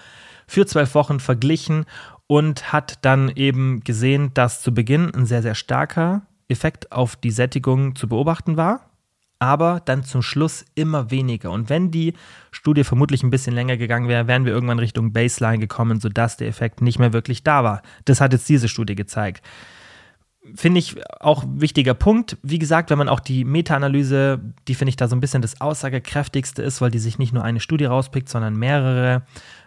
für zwölf Wochen verglichen und hat dann eben gesehen, dass zu Beginn ein sehr, sehr starker Effekt auf die Sättigung zu beobachten war. Aber dann zum Schluss immer weniger. Und wenn die Studie vermutlich ein bisschen länger gegangen wäre, wären wir irgendwann Richtung Baseline gekommen, sodass der Effekt nicht mehr wirklich da war. Das hat jetzt diese Studie gezeigt. Finde ich auch wichtiger Punkt. Wie gesagt, wenn man auch die Meta-Analyse, die finde ich da so ein bisschen das aussagekräftigste ist, weil die sich nicht nur eine Studie rauspickt, sondern mehrere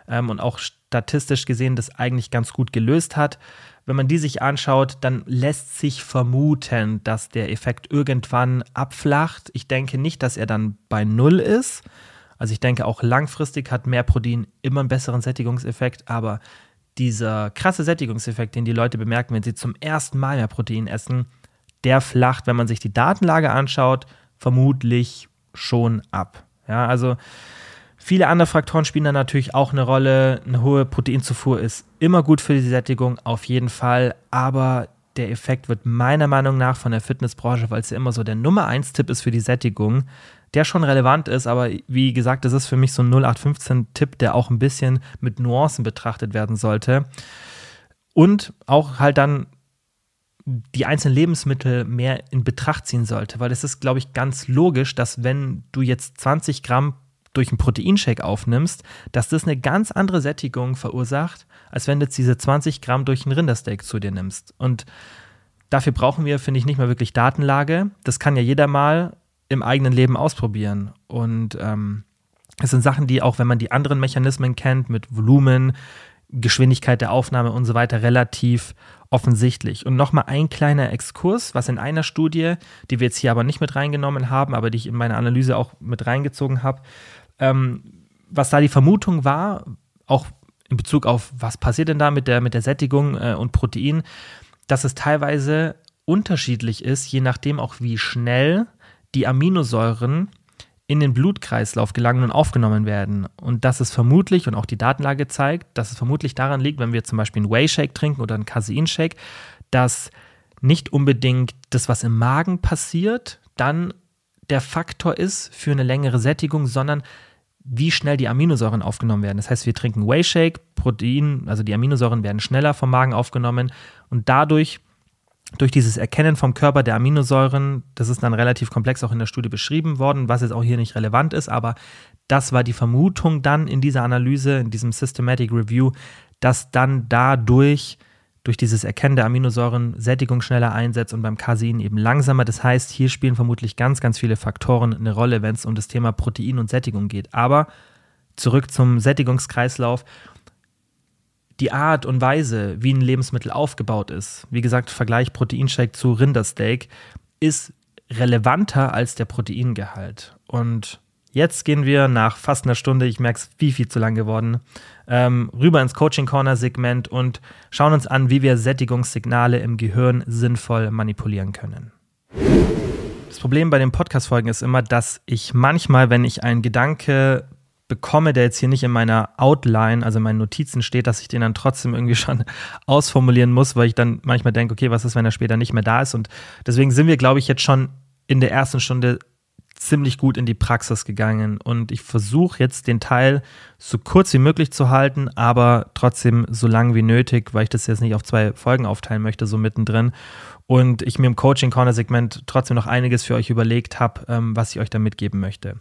ähm, und auch statistisch gesehen das eigentlich ganz gut gelöst hat. Wenn man die sich anschaut, dann lässt sich vermuten, dass der Effekt irgendwann abflacht. Ich denke nicht, dass er dann bei Null ist. Also ich denke auch langfristig hat mehr Protein immer einen besseren Sättigungseffekt, aber dieser krasse Sättigungseffekt, den die Leute bemerken, wenn sie zum ersten Mal mehr Protein essen, der flacht, wenn man sich die Datenlage anschaut, vermutlich schon ab. Ja, also Viele andere Faktoren spielen da natürlich auch eine Rolle. Eine hohe Proteinzufuhr ist immer gut für die Sättigung, auf jeden Fall. Aber der Effekt wird meiner Meinung nach von der Fitnessbranche, weil es ja immer so der Nummer 1 Tipp ist für die Sättigung, der schon relevant ist, aber wie gesagt, das ist für mich so ein 0815-Tipp, der auch ein bisschen mit Nuancen betrachtet werden sollte. Und auch halt dann die einzelnen Lebensmittel mehr in Betracht ziehen sollte, weil es ist, glaube ich, ganz logisch, dass wenn du jetzt 20 Gramm durch einen Proteinshake aufnimmst, dass das eine ganz andere Sättigung verursacht, als wenn du jetzt diese 20 Gramm durch ein Rindersteak zu dir nimmst. Und dafür brauchen wir, finde ich, nicht mehr wirklich Datenlage. Das kann ja jeder mal im eigenen Leben ausprobieren. Und ähm, es sind Sachen, die auch, wenn man die anderen Mechanismen kennt, mit Volumen, Geschwindigkeit der Aufnahme und so weiter, relativ offensichtlich. Und nochmal ein kleiner Exkurs, was in einer Studie, die wir jetzt hier aber nicht mit reingenommen haben, aber die ich in meine Analyse auch mit reingezogen habe, ähm, was da die Vermutung war, auch in Bezug auf, was passiert denn da mit der, mit der Sättigung äh, und Protein, dass es teilweise unterschiedlich ist, je nachdem auch wie schnell die Aminosäuren in den Blutkreislauf gelangen und aufgenommen werden. Und dass es vermutlich, und auch die Datenlage zeigt, dass es vermutlich daran liegt, wenn wir zum Beispiel einen Whey-Shake trinken oder einen Casein-Shake, dass nicht unbedingt das, was im Magen passiert, dann der Faktor ist für eine längere Sättigung, sondern wie schnell die Aminosäuren aufgenommen werden. Das heißt, wir trinken Whey Shake, Protein, also die Aminosäuren werden schneller vom Magen aufgenommen und dadurch durch dieses Erkennen vom Körper der Aminosäuren, das ist dann relativ komplex auch in der Studie beschrieben worden, was jetzt auch hier nicht relevant ist, aber das war die Vermutung dann in dieser Analyse, in diesem Systematic Review, dass dann dadurch durch dieses Erkennen der Aminosäuren Sättigung schneller einsetzt und beim Casein eben langsamer. Das heißt, hier spielen vermutlich ganz, ganz viele Faktoren eine Rolle, wenn es um das Thema Protein und Sättigung geht. Aber zurück zum Sättigungskreislauf. Die Art und Weise, wie ein Lebensmittel aufgebaut ist, wie gesagt, Vergleich Proteinshake zu Rindersteak, ist relevanter als der Proteingehalt. Und Jetzt gehen wir nach fast einer Stunde, ich merke es viel, viel zu lang geworden, ähm, rüber ins Coaching Corner Segment und schauen uns an, wie wir Sättigungssignale im Gehirn sinnvoll manipulieren können. Das Problem bei den Podcast-Folgen ist immer, dass ich manchmal, wenn ich einen Gedanke bekomme, der jetzt hier nicht in meiner Outline, also in meinen Notizen steht, dass ich den dann trotzdem irgendwie schon ausformulieren muss, weil ich dann manchmal denke, okay, was ist, wenn er später nicht mehr da ist? Und deswegen sind wir, glaube ich, jetzt schon in der ersten Stunde ziemlich gut in die Praxis gegangen und ich versuche jetzt den Teil so kurz wie möglich zu halten, aber trotzdem so lang wie nötig, weil ich das jetzt nicht auf zwei Folgen aufteilen möchte, so mittendrin. Und ich mir im Coaching Corner Segment trotzdem noch einiges für euch überlegt habe, ähm, was ich euch da mitgeben möchte.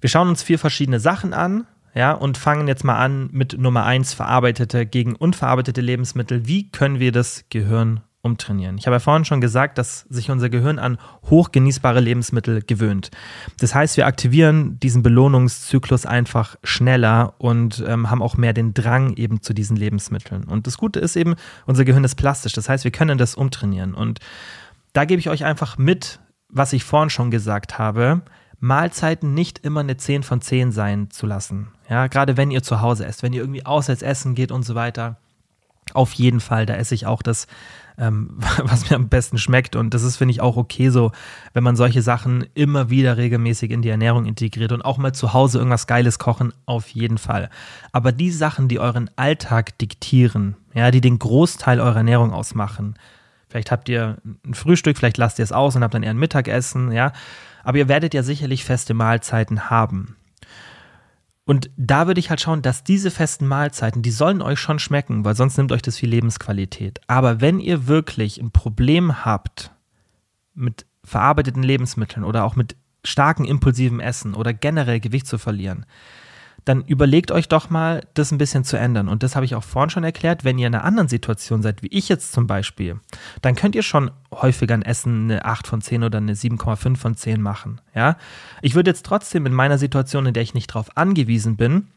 Wir schauen uns vier verschiedene Sachen an, ja, und fangen jetzt mal an mit Nummer eins verarbeitete gegen unverarbeitete Lebensmittel. Wie können wir das Gehirn umtrainieren. Ich habe ja vorhin schon gesagt, dass sich unser Gehirn an hochgenießbare Lebensmittel gewöhnt. Das heißt, wir aktivieren diesen Belohnungszyklus einfach schneller und ähm, haben auch mehr den Drang eben zu diesen Lebensmitteln. Und das Gute ist eben, unser Gehirn ist plastisch. Das heißt, wir können das umtrainieren. Und da gebe ich euch einfach mit, was ich vorhin schon gesagt habe. Mahlzeiten nicht immer eine 10 von 10 sein zu lassen. Ja, gerade wenn ihr zu Hause esst, wenn ihr irgendwie auswärts essen geht und so weiter. Auf jeden Fall, da esse ich auch das ähm, was mir am besten schmeckt. Und das ist, finde ich, auch okay so, wenn man solche Sachen immer wieder regelmäßig in die Ernährung integriert und auch mal zu Hause irgendwas Geiles kochen, auf jeden Fall. Aber die Sachen, die euren Alltag diktieren, ja, die den Großteil eurer Ernährung ausmachen, vielleicht habt ihr ein Frühstück, vielleicht lasst ihr es aus und habt dann eher ein Mittagessen, ja, aber ihr werdet ja sicherlich feste Mahlzeiten haben. Und da würde ich halt schauen, dass diese festen Mahlzeiten, die sollen euch schon schmecken, weil sonst nimmt euch das viel Lebensqualität. Aber wenn ihr wirklich ein Problem habt mit verarbeiteten Lebensmitteln oder auch mit starken impulsiven Essen oder generell Gewicht zu verlieren, dann überlegt euch doch mal, das ein bisschen zu ändern. Und das habe ich auch vorhin schon erklärt. Wenn ihr in einer anderen Situation seid, wie ich jetzt zum Beispiel, dann könnt ihr schon häufiger ein Essen eine 8 von 10 oder eine 7,5 von 10 machen. Ja? Ich würde jetzt trotzdem in meiner Situation, in der ich nicht darauf angewiesen bin,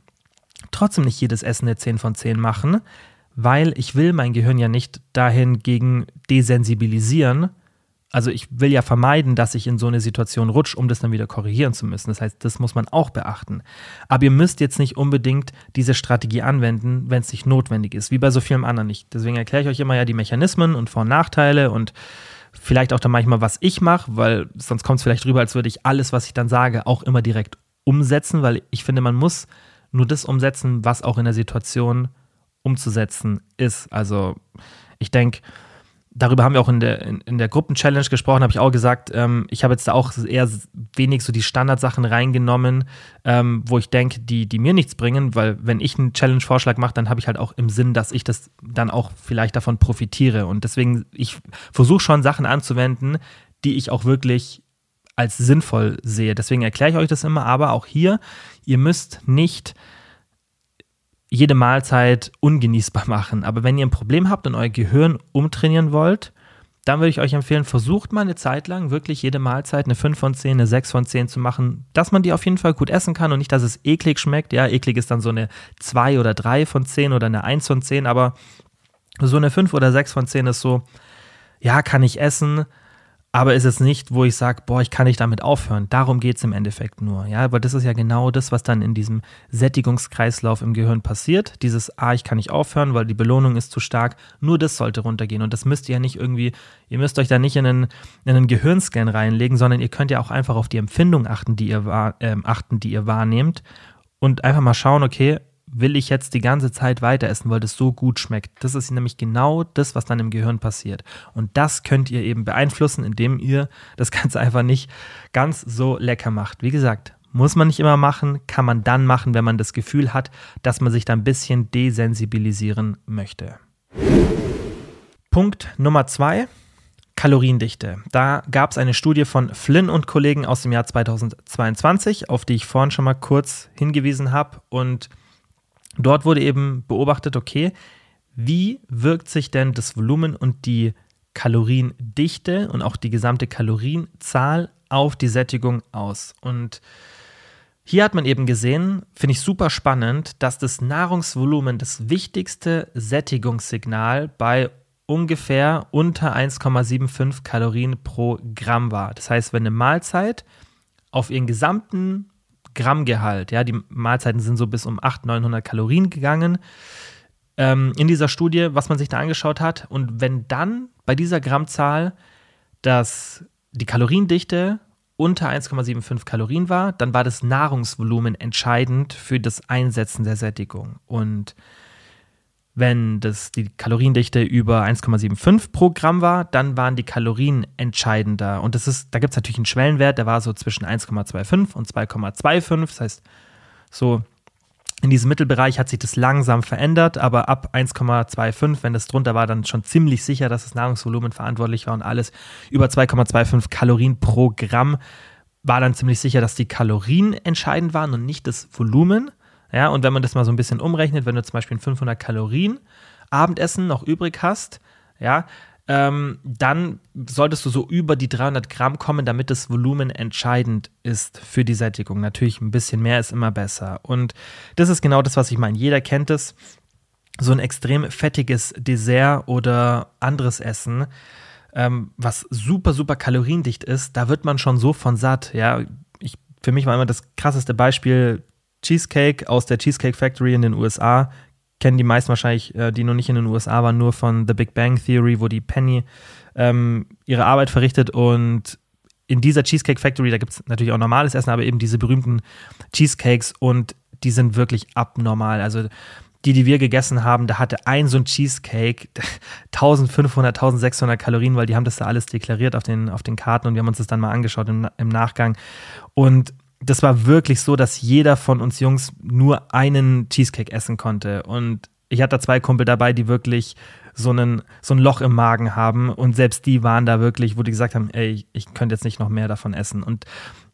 trotzdem nicht jedes Essen eine 10 von 10 machen, weil ich will mein Gehirn ja nicht dahingegen desensibilisieren, also ich will ja vermeiden, dass ich in so eine Situation rutsche, um das dann wieder korrigieren zu müssen. Das heißt, das muss man auch beachten. Aber ihr müsst jetzt nicht unbedingt diese Strategie anwenden, wenn es nicht notwendig ist, wie bei so vielem anderen nicht. Deswegen erkläre ich euch immer ja die Mechanismen und Vor- und Nachteile und vielleicht auch dann manchmal, was ich mache, weil sonst kommt es vielleicht rüber, als würde ich alles, was ich dann sage, auch immer direkt umsetzen, weil ich finde, man muss nur das umsetzen, was auch in der Situation umzusetzen ist. Also ich denke, darüber haben wir auch in der, in, in der Gruppenchallenge gesprochen, habe ich auch gesagt, ähm, ich habe jetzt da auch eher wenig so die Standardsachen reingenommen, ähm, wo ich denke, die, die mir nichts bringen, weil wenn ich einen Challenge-Vorschlag mache, dann habe ich halt auch im Sinn, dass ich das dann auch vielleicht davon profitiere. Und deswegen, ich versuche schon Sachen anzuwenden, die ich auch wirklich als sinnvoll sehe. Deswegen erkläre ich euch das immer, aber auch hier, ihr müsst nicht jede Mahlzeit ungenießbar machen. Aber wenn ihr ein Problem habt und euer Gehirn umtrainieren wollt, dann würde ich euch empfehlen, versucht mal eine Zeit lang wirklich jede Mahlzeit eine 5 von 10, eine 6 von 10 zu machen, dass man die auf jeden Fall gut essen kann und nicht, dass es eklig schmeckt. Ja, eklig ist dann so eine 2 oder 3 von 10 oder eine 1 von 10, aber so eine 5 oder 6 von 10 ist so, ja, kann ich essen, aber ist es nicht, wo ich sage, boah, ich kann nicht damit aufhören. Darum geht es im Endeffekt nur. Ja, weil das ist ja genau das, was dann in diesem Sättigungskreislauf im Gehirn passiert. Dieses, ah, ich kann nicht aufhören, weil die Belohnung ist zu stark. Nur das sollte runtergehen. Und das müsst ihr ja nicht irgendwie, ihr müsst euch da nicht in einen, in einen Gehirnscan reinlegen, sondern ihr könnt ja auch einfach auf die Empfindung achten, die ihr, äh, achten, die ihr wahrnehmt. Und einfach mal schauen, okay, will ich jetzt die ganze Zeit weiter essen, weil das so gut schmeckt. Das ist nämlich genau das, was dann im Gehirn passiert. Und das könnt ihr eben beeinflussen, indem ihr das Ganze einfach nicht ganz so lecker macht. Wie gesagt, muss man nicht immer machen, kann man dann machen, wenn man das Gefühl hat, dass man sich da ein bisschen desensibilisieren möchte. Punkt Nummer zwei. Kaloriendichte. Da gab es eine Studie von Flynn und Kollegen aus dem Jahr 2022, auf die ich vorhin schon mal kurz hingewiesen habe. Und Dort wurde eben beobachtet, okay, wie wirkt sich denn das Volumen und die Kaloriendichte und auch die gesamte Kalorienzahl auf die Sättigung aus? Und hier hat man eben gesehen, finde ich super spannend, dass das Nahrungsvolumen das wichtigste Sättigungssignal bei ungefähr unter 1,75 Kalorien pro Gramm war. Das heißt, wenn eine Mahlzeit auf ihren gesamten Grammgehalt. Ja, die Mahlzeiten sind so bis um 800, 900 Kalorien gegangen ähm, in dieser Studie, was man sich da angeschaut hat. Und wenn dann bei dieser Grammzahl das, die Kaloriendichte unter 1,75 Kalorien war, dann war das Nahrungsvolumen entscheidend für das Einsetzen der Sättigung. Und wenn das, die Kaloriendichte über 1,75 pro Gramm war, dann waren die Kalorien entscheidender. Und das ist, da gibt es natürlich einen Schwellenwert, der war so zwischen 1,25 und 2,25. Das heißt, so in diesem Mittelbereich hat sich das langsam verändert, aber ab 1,25, wenn das drunter war, dann schon ziemlich sicher, dass das Nahrungsvolumen verantwortlich war und alles über 2,25 Kalorien pro Gramm war dann ziemlich sicher, dass die Kalorien entscheidend waren und nicht das Volumen. Ja, und wenn man das mal so ein bisschen umrechnet, wenn du zum Beispiel ein 500 Kalorien Abendessen noch übrig hast, ja, ähm, dann solltest du so über die 300 Gramm kommen, damit das Volumen entscheidend ist für die Sättigung. Natürlich ein bisschen mehr ist immer besser. Und das ist genau das, was ich meine. Jeder kennt es. So ein extrem fettiges Dessert oder anderes Essen, ähm, was super, super kaloriendicht ist, da wird man schon so von satt. Ja, ich, für mich war immer das krasseste Beispiel Cheesecake aus der Cheesecake Factory in den USA. Kennen die meisten wahrscheinlich, äh, die noch nicht in den USA waren, nur von The Big Bang Theory, wo die Penny ähm, ihre Arbeit verrichtet und in dieser Cheesecake Factory, da gibt es natürlich auch normales Essen, aber eben diese berühmten Cheesecakes und die sind wirklich abnormal. Also die, die wir gegessen haben, da hatte ein so ein Cheesecake 1500, 1600 Kalorien, weil die haben das da alles deklariert auf den, auf den Karten und wir haben uns das dann mal angeschaut im, im Nachgang. Und das war wirklich so, dass jeder von uns Jungs nur einen Cheesecake essen konnte. Und ich hatte zwei Kumpel dabei, die wirklich so, einen, so ein Loch im Magen haben. Und selbst die waren da wirklich, wo die gesagt haben, ey, ich könnte jetzt nicht noch mehr davon essen. Und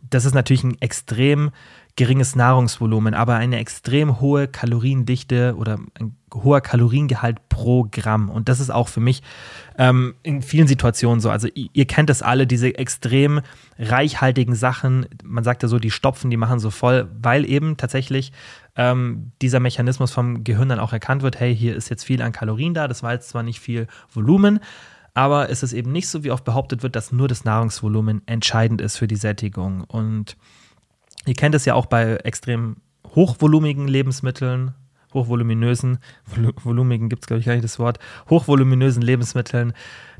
das ist natürlich ein extrem geringes Nahrungsvolumen, aber eine extrem hohe Kaloriendichte oder ein hoher Kaloriengehalt pro Gramm. Und das ist auch für mich ähm, in vielen Situationen so. Also ihr, kennt das alle, diese extrem reichhaltigen Sachen. Man sagt ja so, die stopfen, die machen so voll, weil eben tatsächlich ähm, dieser Mechanismus vom Gehirn dann auch erkannt wird, hey, hier ist jetzt viel an Kalorien da, das war jetzt zwar nicht viel Volumen, aber es ist eben nicht so, wie oft behauptet wird, dass nur das Nahrungsvolumen entscheidend ist für die Sättigung. Und Ihr kennt es ja auch bei extrem hochvolumigen Lebensmitteln, hochvoluminösen, vol volumigen gibt es glaube ich gar nicht das Wort, hochvoluminösen Lebensmitteln,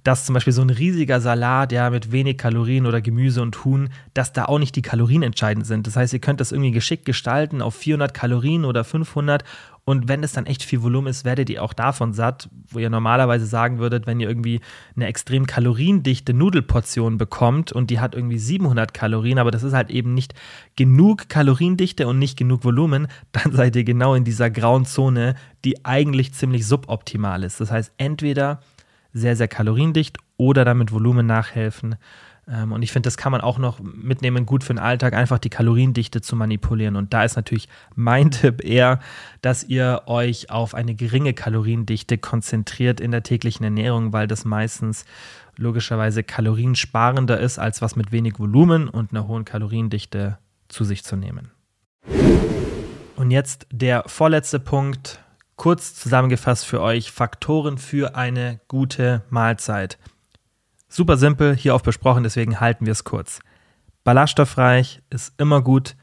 dass zum Beispiel so ein riesiger Salat, ja, mit wenig Kalorien oder Gemüse und Huhn, dass da auch nicht die Kalorien entscheidend sind. Das heißt, ihr könnt das irgendwie geschickt gestalten auf 400 Kalorien oder 500 und wenn es dann echt viel Volumen ist, werdet ihr auch davon satt, wo ihr normalerweise sagen würdet, wenn ihr irgendwie eine extrem kaloriendichte Nudelportion bekommt und die hat irgendwie 700 Kalorien, aber das ist halt eben nicht genug Kaloriendichte und nicht genug Volumen, dann seid ihr genau in dieser grauen Zone, die eigentlich ziemlich suboptimal ist. Das heißt, entweder sehr, sehr kaloriendicht oder damit Volumen nachhelfen ähm, und ich finde, das kann man auch noch mitnehmen, gut für den Alltag, einfach die Kaloriendichte zu manipulieren. Und da ist natürlich mein Tipp eher, dass ihr euch auf eine geringe Kaloriendichte konzentriert in der täglichen Ernährung, weil das meistens logischerweise kaloriensparender ist, als was mit wenig Volumen und einer hohen Kaloriendichte zu sich zu nehmen. Und jetzt der vorletzte Punkt, kurz zusammengefasst für euch, Faktoren für eine gute Mahlzeit. Super simpel, hier auch besprochen, deswegen halten wir es kurz. Ballaststoffreich ist immer gut.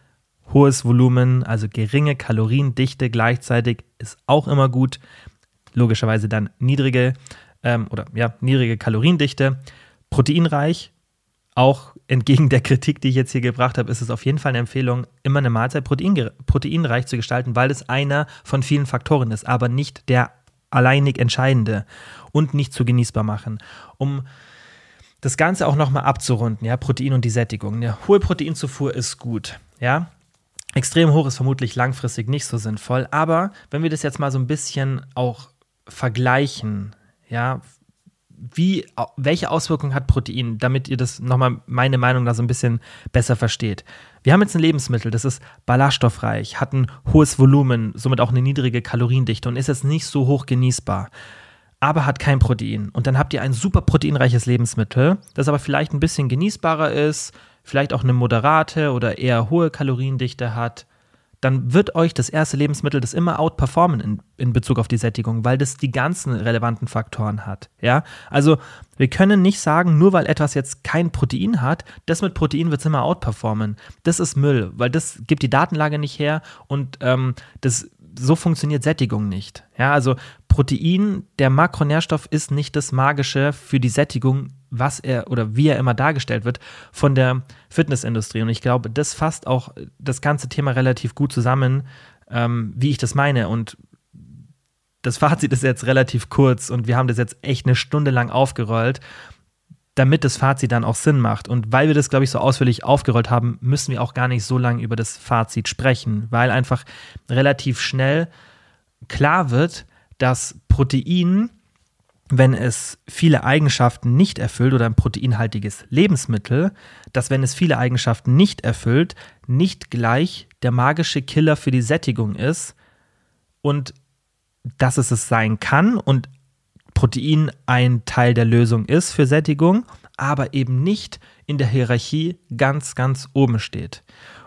Hohes Volumen, also geringe Kaloriendichte gleichzeitig ist auch immer gut. Logischerweise dann niedrige ähm, oder ja, niedrige Kaloriendichte. Proteinreich, auch entgegen der Kritik, die ich jetzt hier gebracht habe, ist es auf jeden Fall eine Empfehlung, immer eine Mahlzeit protein, proteinreich zu gestalten, weil es einer von vielen Faktoren ist, aber nicht der alleinig entscheidende und nicht zu genießbar machen. Um das Ganze auch nochmal abzurunden, ja, Protein und die Sättigung. Eine hohe Proteinzufuhr ist gut, ja. Extrem hoch ist vermutlich langfristig nicht so sinnvoll, aber wenn wir das jetzt mal so ein bisschen auch vergleichen, ja, wie, welche Auswirkungen hat Protein, damit ihr das nochmal meine Meinung da so ein bisschen besser versteht. Wir haben jetzt ein Lebensmittel, das ist ballaststoffreich, hat ein hohes Volumen, somit auch eine niedrige Kaloriendichte und ist jetzt nicht so hoch genießbar aber hat kein Protein. Und dann habt ihr ein super proteinreiches Lebensmittel, das aber vielleicht ein bisschen genießbarer ist, vielleicht auch eine moderate oder eher hohe Kaloriendichte hat. Dann wird euch das erste Lebensmittel das immer outperformen in, in Bezug auf die Sättigung, weil das die ganzen relevanten Faktoren hat. Ja, also wir können nicht sagen, nur weil etwas jetzt kein Protein hat, das mit Protein wird es immer outperformen. Das ist Müll, weil das gibt die Datenlage nicht her und ähm, das so funktioniert Sättigung nicht. Ja, also Protein, der Makronährstoff ist nicht das Magische für die Sättigung, was er oder wie er immer dargestellt wird von der Fitnessindustrie. Und ich glaube, das fasst auch das ganze Thema relativ gut zusammen, ähm, wie ich das meine. Und das Fazit ist jetzt relativ kurz und wir haben das jetzt echt eine Stunde lang aufgerollt damit das Fazit dann auch Sinn macht. Und weil wir das, glaube ich, so ausführlich aufgerollt haben, müssen wir auch gar nicht so lange über das Fazit sprechen, weil einfach relativ schnell klar wird, dass Protein, wenn es viele Eigenschaften nicht erfüllt oder ein proteinhaltiges Lebensmittel, dass wenn es viele Eigenschaften nicht erfüllt, nicht gleich der magische Killer für die Sättigung ist und dass es es sein kann und Protein ein Teil der Lösung ist für Sättigung, aber eben nicht in der Hierarchie ganz, ganz oben steht.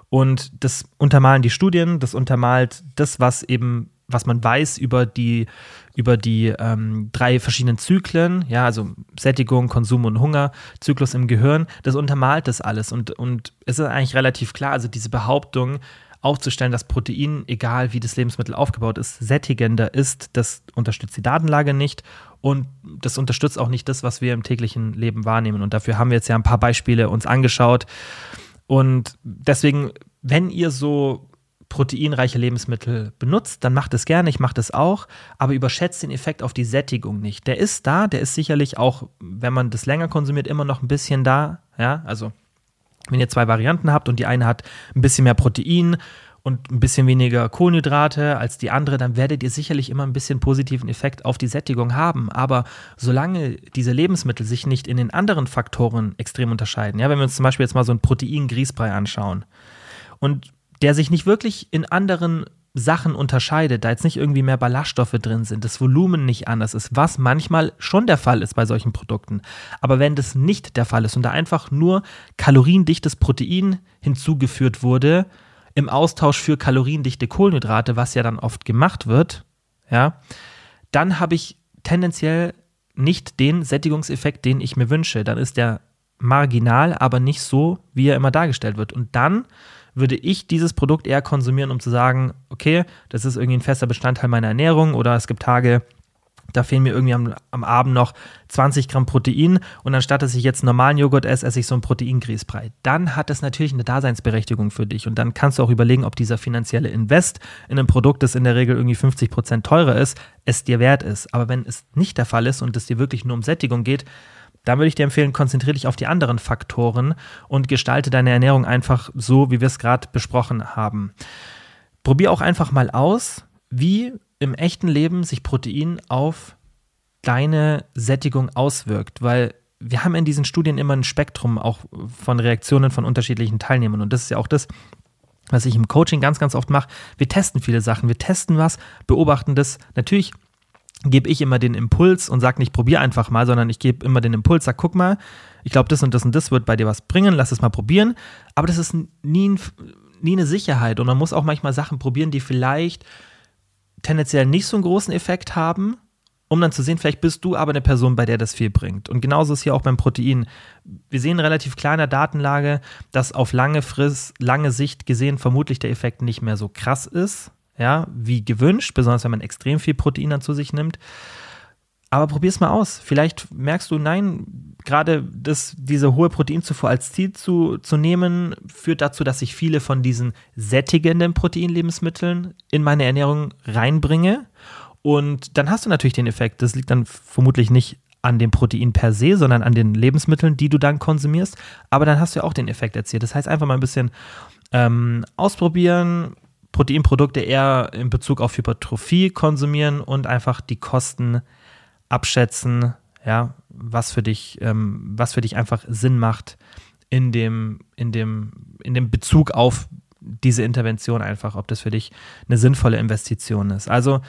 Und das untermalen die Studien, das untermalt das, was eben, was man weiß über die, über die ähm, drei verschiedenen Zyklen, ja, also Sättigung, Konsum und Hungerzyklus im Gehirn, das untermalt das alles. Und, und es ist eigentlich relativ klar, also diese Behauptung, aufzustellen, dass Protein, egal wie das Lebensmittel aufgebaut ist, sättigender ist, das unterstützt die Datenlage nicht und das unterstützt auch nicht das, was wir im täglichen Leben wahrnehmen. Und dafür haben wir jetzt ja ein paar Beispiele uns angeschaut. Und deswegen, wenn ihr so proteinreiche Lebensmittel benutzt, dann macht es gerne, ich mache das auch, aber überschätzt den Effekt auf die Sättigung nicht. Der ist da, der ist sicherlich auch, wenn man das länger konsumiert, immer noch ein bisschen da. Ja, also wenn ihr zwei Varianten habt und die eine hat ein bisschen mehr Protein und ein bisschen weniger Kohlenhydrate als die andere, dann werdet ihr sicherlich immer ein bisschen positiven Effekt auf die Sättigung haben. Aber solange diese Lebensmittel sich nicht in den anderen Faktoren extrem unterscheiden, ja, wenn wir uns zum Beispiel jetzt mal so einen Protein-Grießbrei anschauen und der sich nicht wirklich in anderen Sachen unterscheidet, da jetzt nicht irgendwie mehr Ballaststoffe drin sind, das Volumen nicht anders ist, was manchmal schon der Fall ist bei solchen Produkten. Aber wenn das nicht der Fall ist und da einfach nur kaloriendichtes Protein hinzugeführt wurde, im Austausch für kaloriendichte Kohlenhydrate, was ja dann oft gemacht wird, ja, dann habe ich tendenziell nicht den Sättigungseffekt, den ich mir wünsche. Dann ist der marginal, aber nicht so, wie er immer dargestellt wird. Und dann würde ich dieses Produkt eher konsumieren, um zu sagen, okay, das ist irgendwie ein fester Bestandteil meiner Ernährung oder es gibt Tage, da fehlen mir irgendwie am, am Abend noch 20 Gramm Protein und anstatt dass ich jetzt normalen Joghurt esse, esse ich so einen Proteingrießbrei. Dann hat das natürlich eine Daseinsberechtigung für dich und dann kannst du auch überlegen, ob dieser finanzielle Invest in ein Produkt, das in der Regel irgendwie 50 Prozent teurer ist, es dir wert ist. Aber wenn es nicht der Fall ist und es dir wirklich nur um Sättigung geht, dann würde ich dir empfehlen, konzentriere dich auf die anderen Faktoren und gestalte deine Ernährung einfach so, wie wir es gerade besprochen haben. Probier auch einfach mal aus, wie im echten Leben sich Protein auf deine Sättigung auswirkt, weil wir haben in diesen Studien immer ein Spektrum auch von Reaktionen von unterschiedlichen Teilnehmern und das ist ja auch das, was ich im Coaching ganz, ganz oft mache. Wir testen viele Sachen, wir testen was, beobachten das. Natürlich gebe ich immer den Impuls und sage nicht, probier einfach mal, sondern ich gebe immer den Impuls, sag, guck mal, ich glaube, das und das und das wird bei dir was bringen, lass es mal probieren. Aber das ist nie, nie eine Sicherheit und man muss auch manchmal Sachen probieren, die vielleicht tendenziell nicht so einen großen Effekt haben, um dann zu sehen, vielleicht bist du aber eine Person, bei der das viel bringt. Und genauso ist hier auch beim Protein. Wir sehen relativ klar in der Datenlage, dass auf lange Frist, lange Sicht gesehen vermutlich der Effekt nicht mehr so krass ist, ja, wie gewünscht, besonders wenn man extrem viel Protein dann zu sich nimmt. Aber probier es mal aus. Vielleicht merkst du, nein, gerade das, diese hohe Proteinzufuhr als Ziel zu, zu nehmen, führt dazu, dass ich viele von diesen sättigenden Proteinlebensmitteln in meine Ernährung reinbringe. Und dann hast du natürlich den Effekt. Das liegt dann vermutlich nicht an dem Protein per se, sondern an den Lebensmitteln, die du dann konsumierst. Aber dann hast du ja auch den Effekt erzielt. Das heißt, einfach mal ein bisschen ähm, ausprobieren, Proteinprodukte eher in Bezug auf Hypertrophie konsumieren und einfach die Kosten abschätzen, ja, was für dich, ähm, was für dich einfach Sinn macht in dem, in dem, in dem Bezug auf diese Intervention einfach, ob das für dich eine sinnvolle Investition ist. Also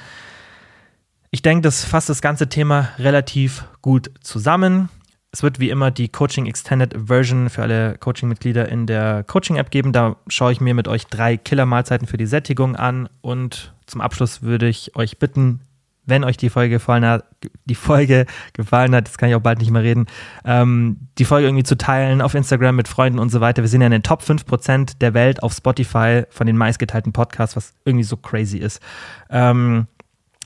ich denke, das fasst das ganze Thema relativ gut zusammen. Es wird wie immer die Coaching Extended Version für alle Coaching-Mitglieder in der Coaching-App geben. Da schaue ich mir mit euch drei Killer-Mahlzeiten für die Sättigung an. Und zum Abschluss würde ich euch bitten, wenn euch die Folge gefallen hat, die Folge gefallen hat, das kann ich auch bald nicht mehr reden, ähm, die Folge irgendwie zu teilen auf Instagram mit Freunden und so weiter. Wir sind ja in den Top 5% der Welt auf Spotify von den meistgeteilten Podcasts, was irgendwie so crazy ist. Ähm,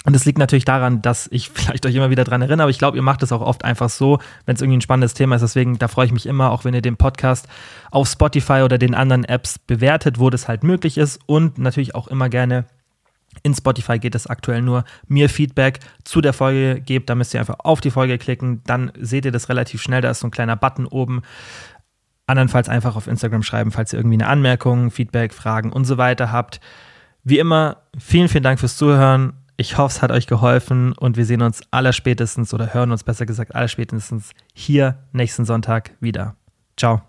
und es liegt natürlich daran, dass ich vielleicht euch immer wieder dran erinnere, aber ich glaube, ihr macht es auch oft einfach so, wenn es irgendwie ein spannendes Thema ist. Deswegen, da freue ich mich immer, auch wenn ihr den Podcast auf Spotify oder den anderen Apps bewertet, wo das halt möglich ist. Und natürlich auch immer gerne in Spotify geht es aktuell nur, mir Feedback zu der Folge gebt. Da müsst ihr einfach auf die Folge klicken. Dann seht ihr das relativ schnell. Da ist so ein kleiner Button oben. Andernfalls einfach auf Instagram schreiben, falls ihr irgendwie eine Anmerkung, Feedback, Fragen und so weiter habt. Wie immer, vielen, vielen Dank fürs Zuhören. Ich hoffe, es hat euch geholfen und wir sehen uns allerspätestens oder hören uns besser gesagt allerspätestens hier nächsten Sonntag wieder. Ciao.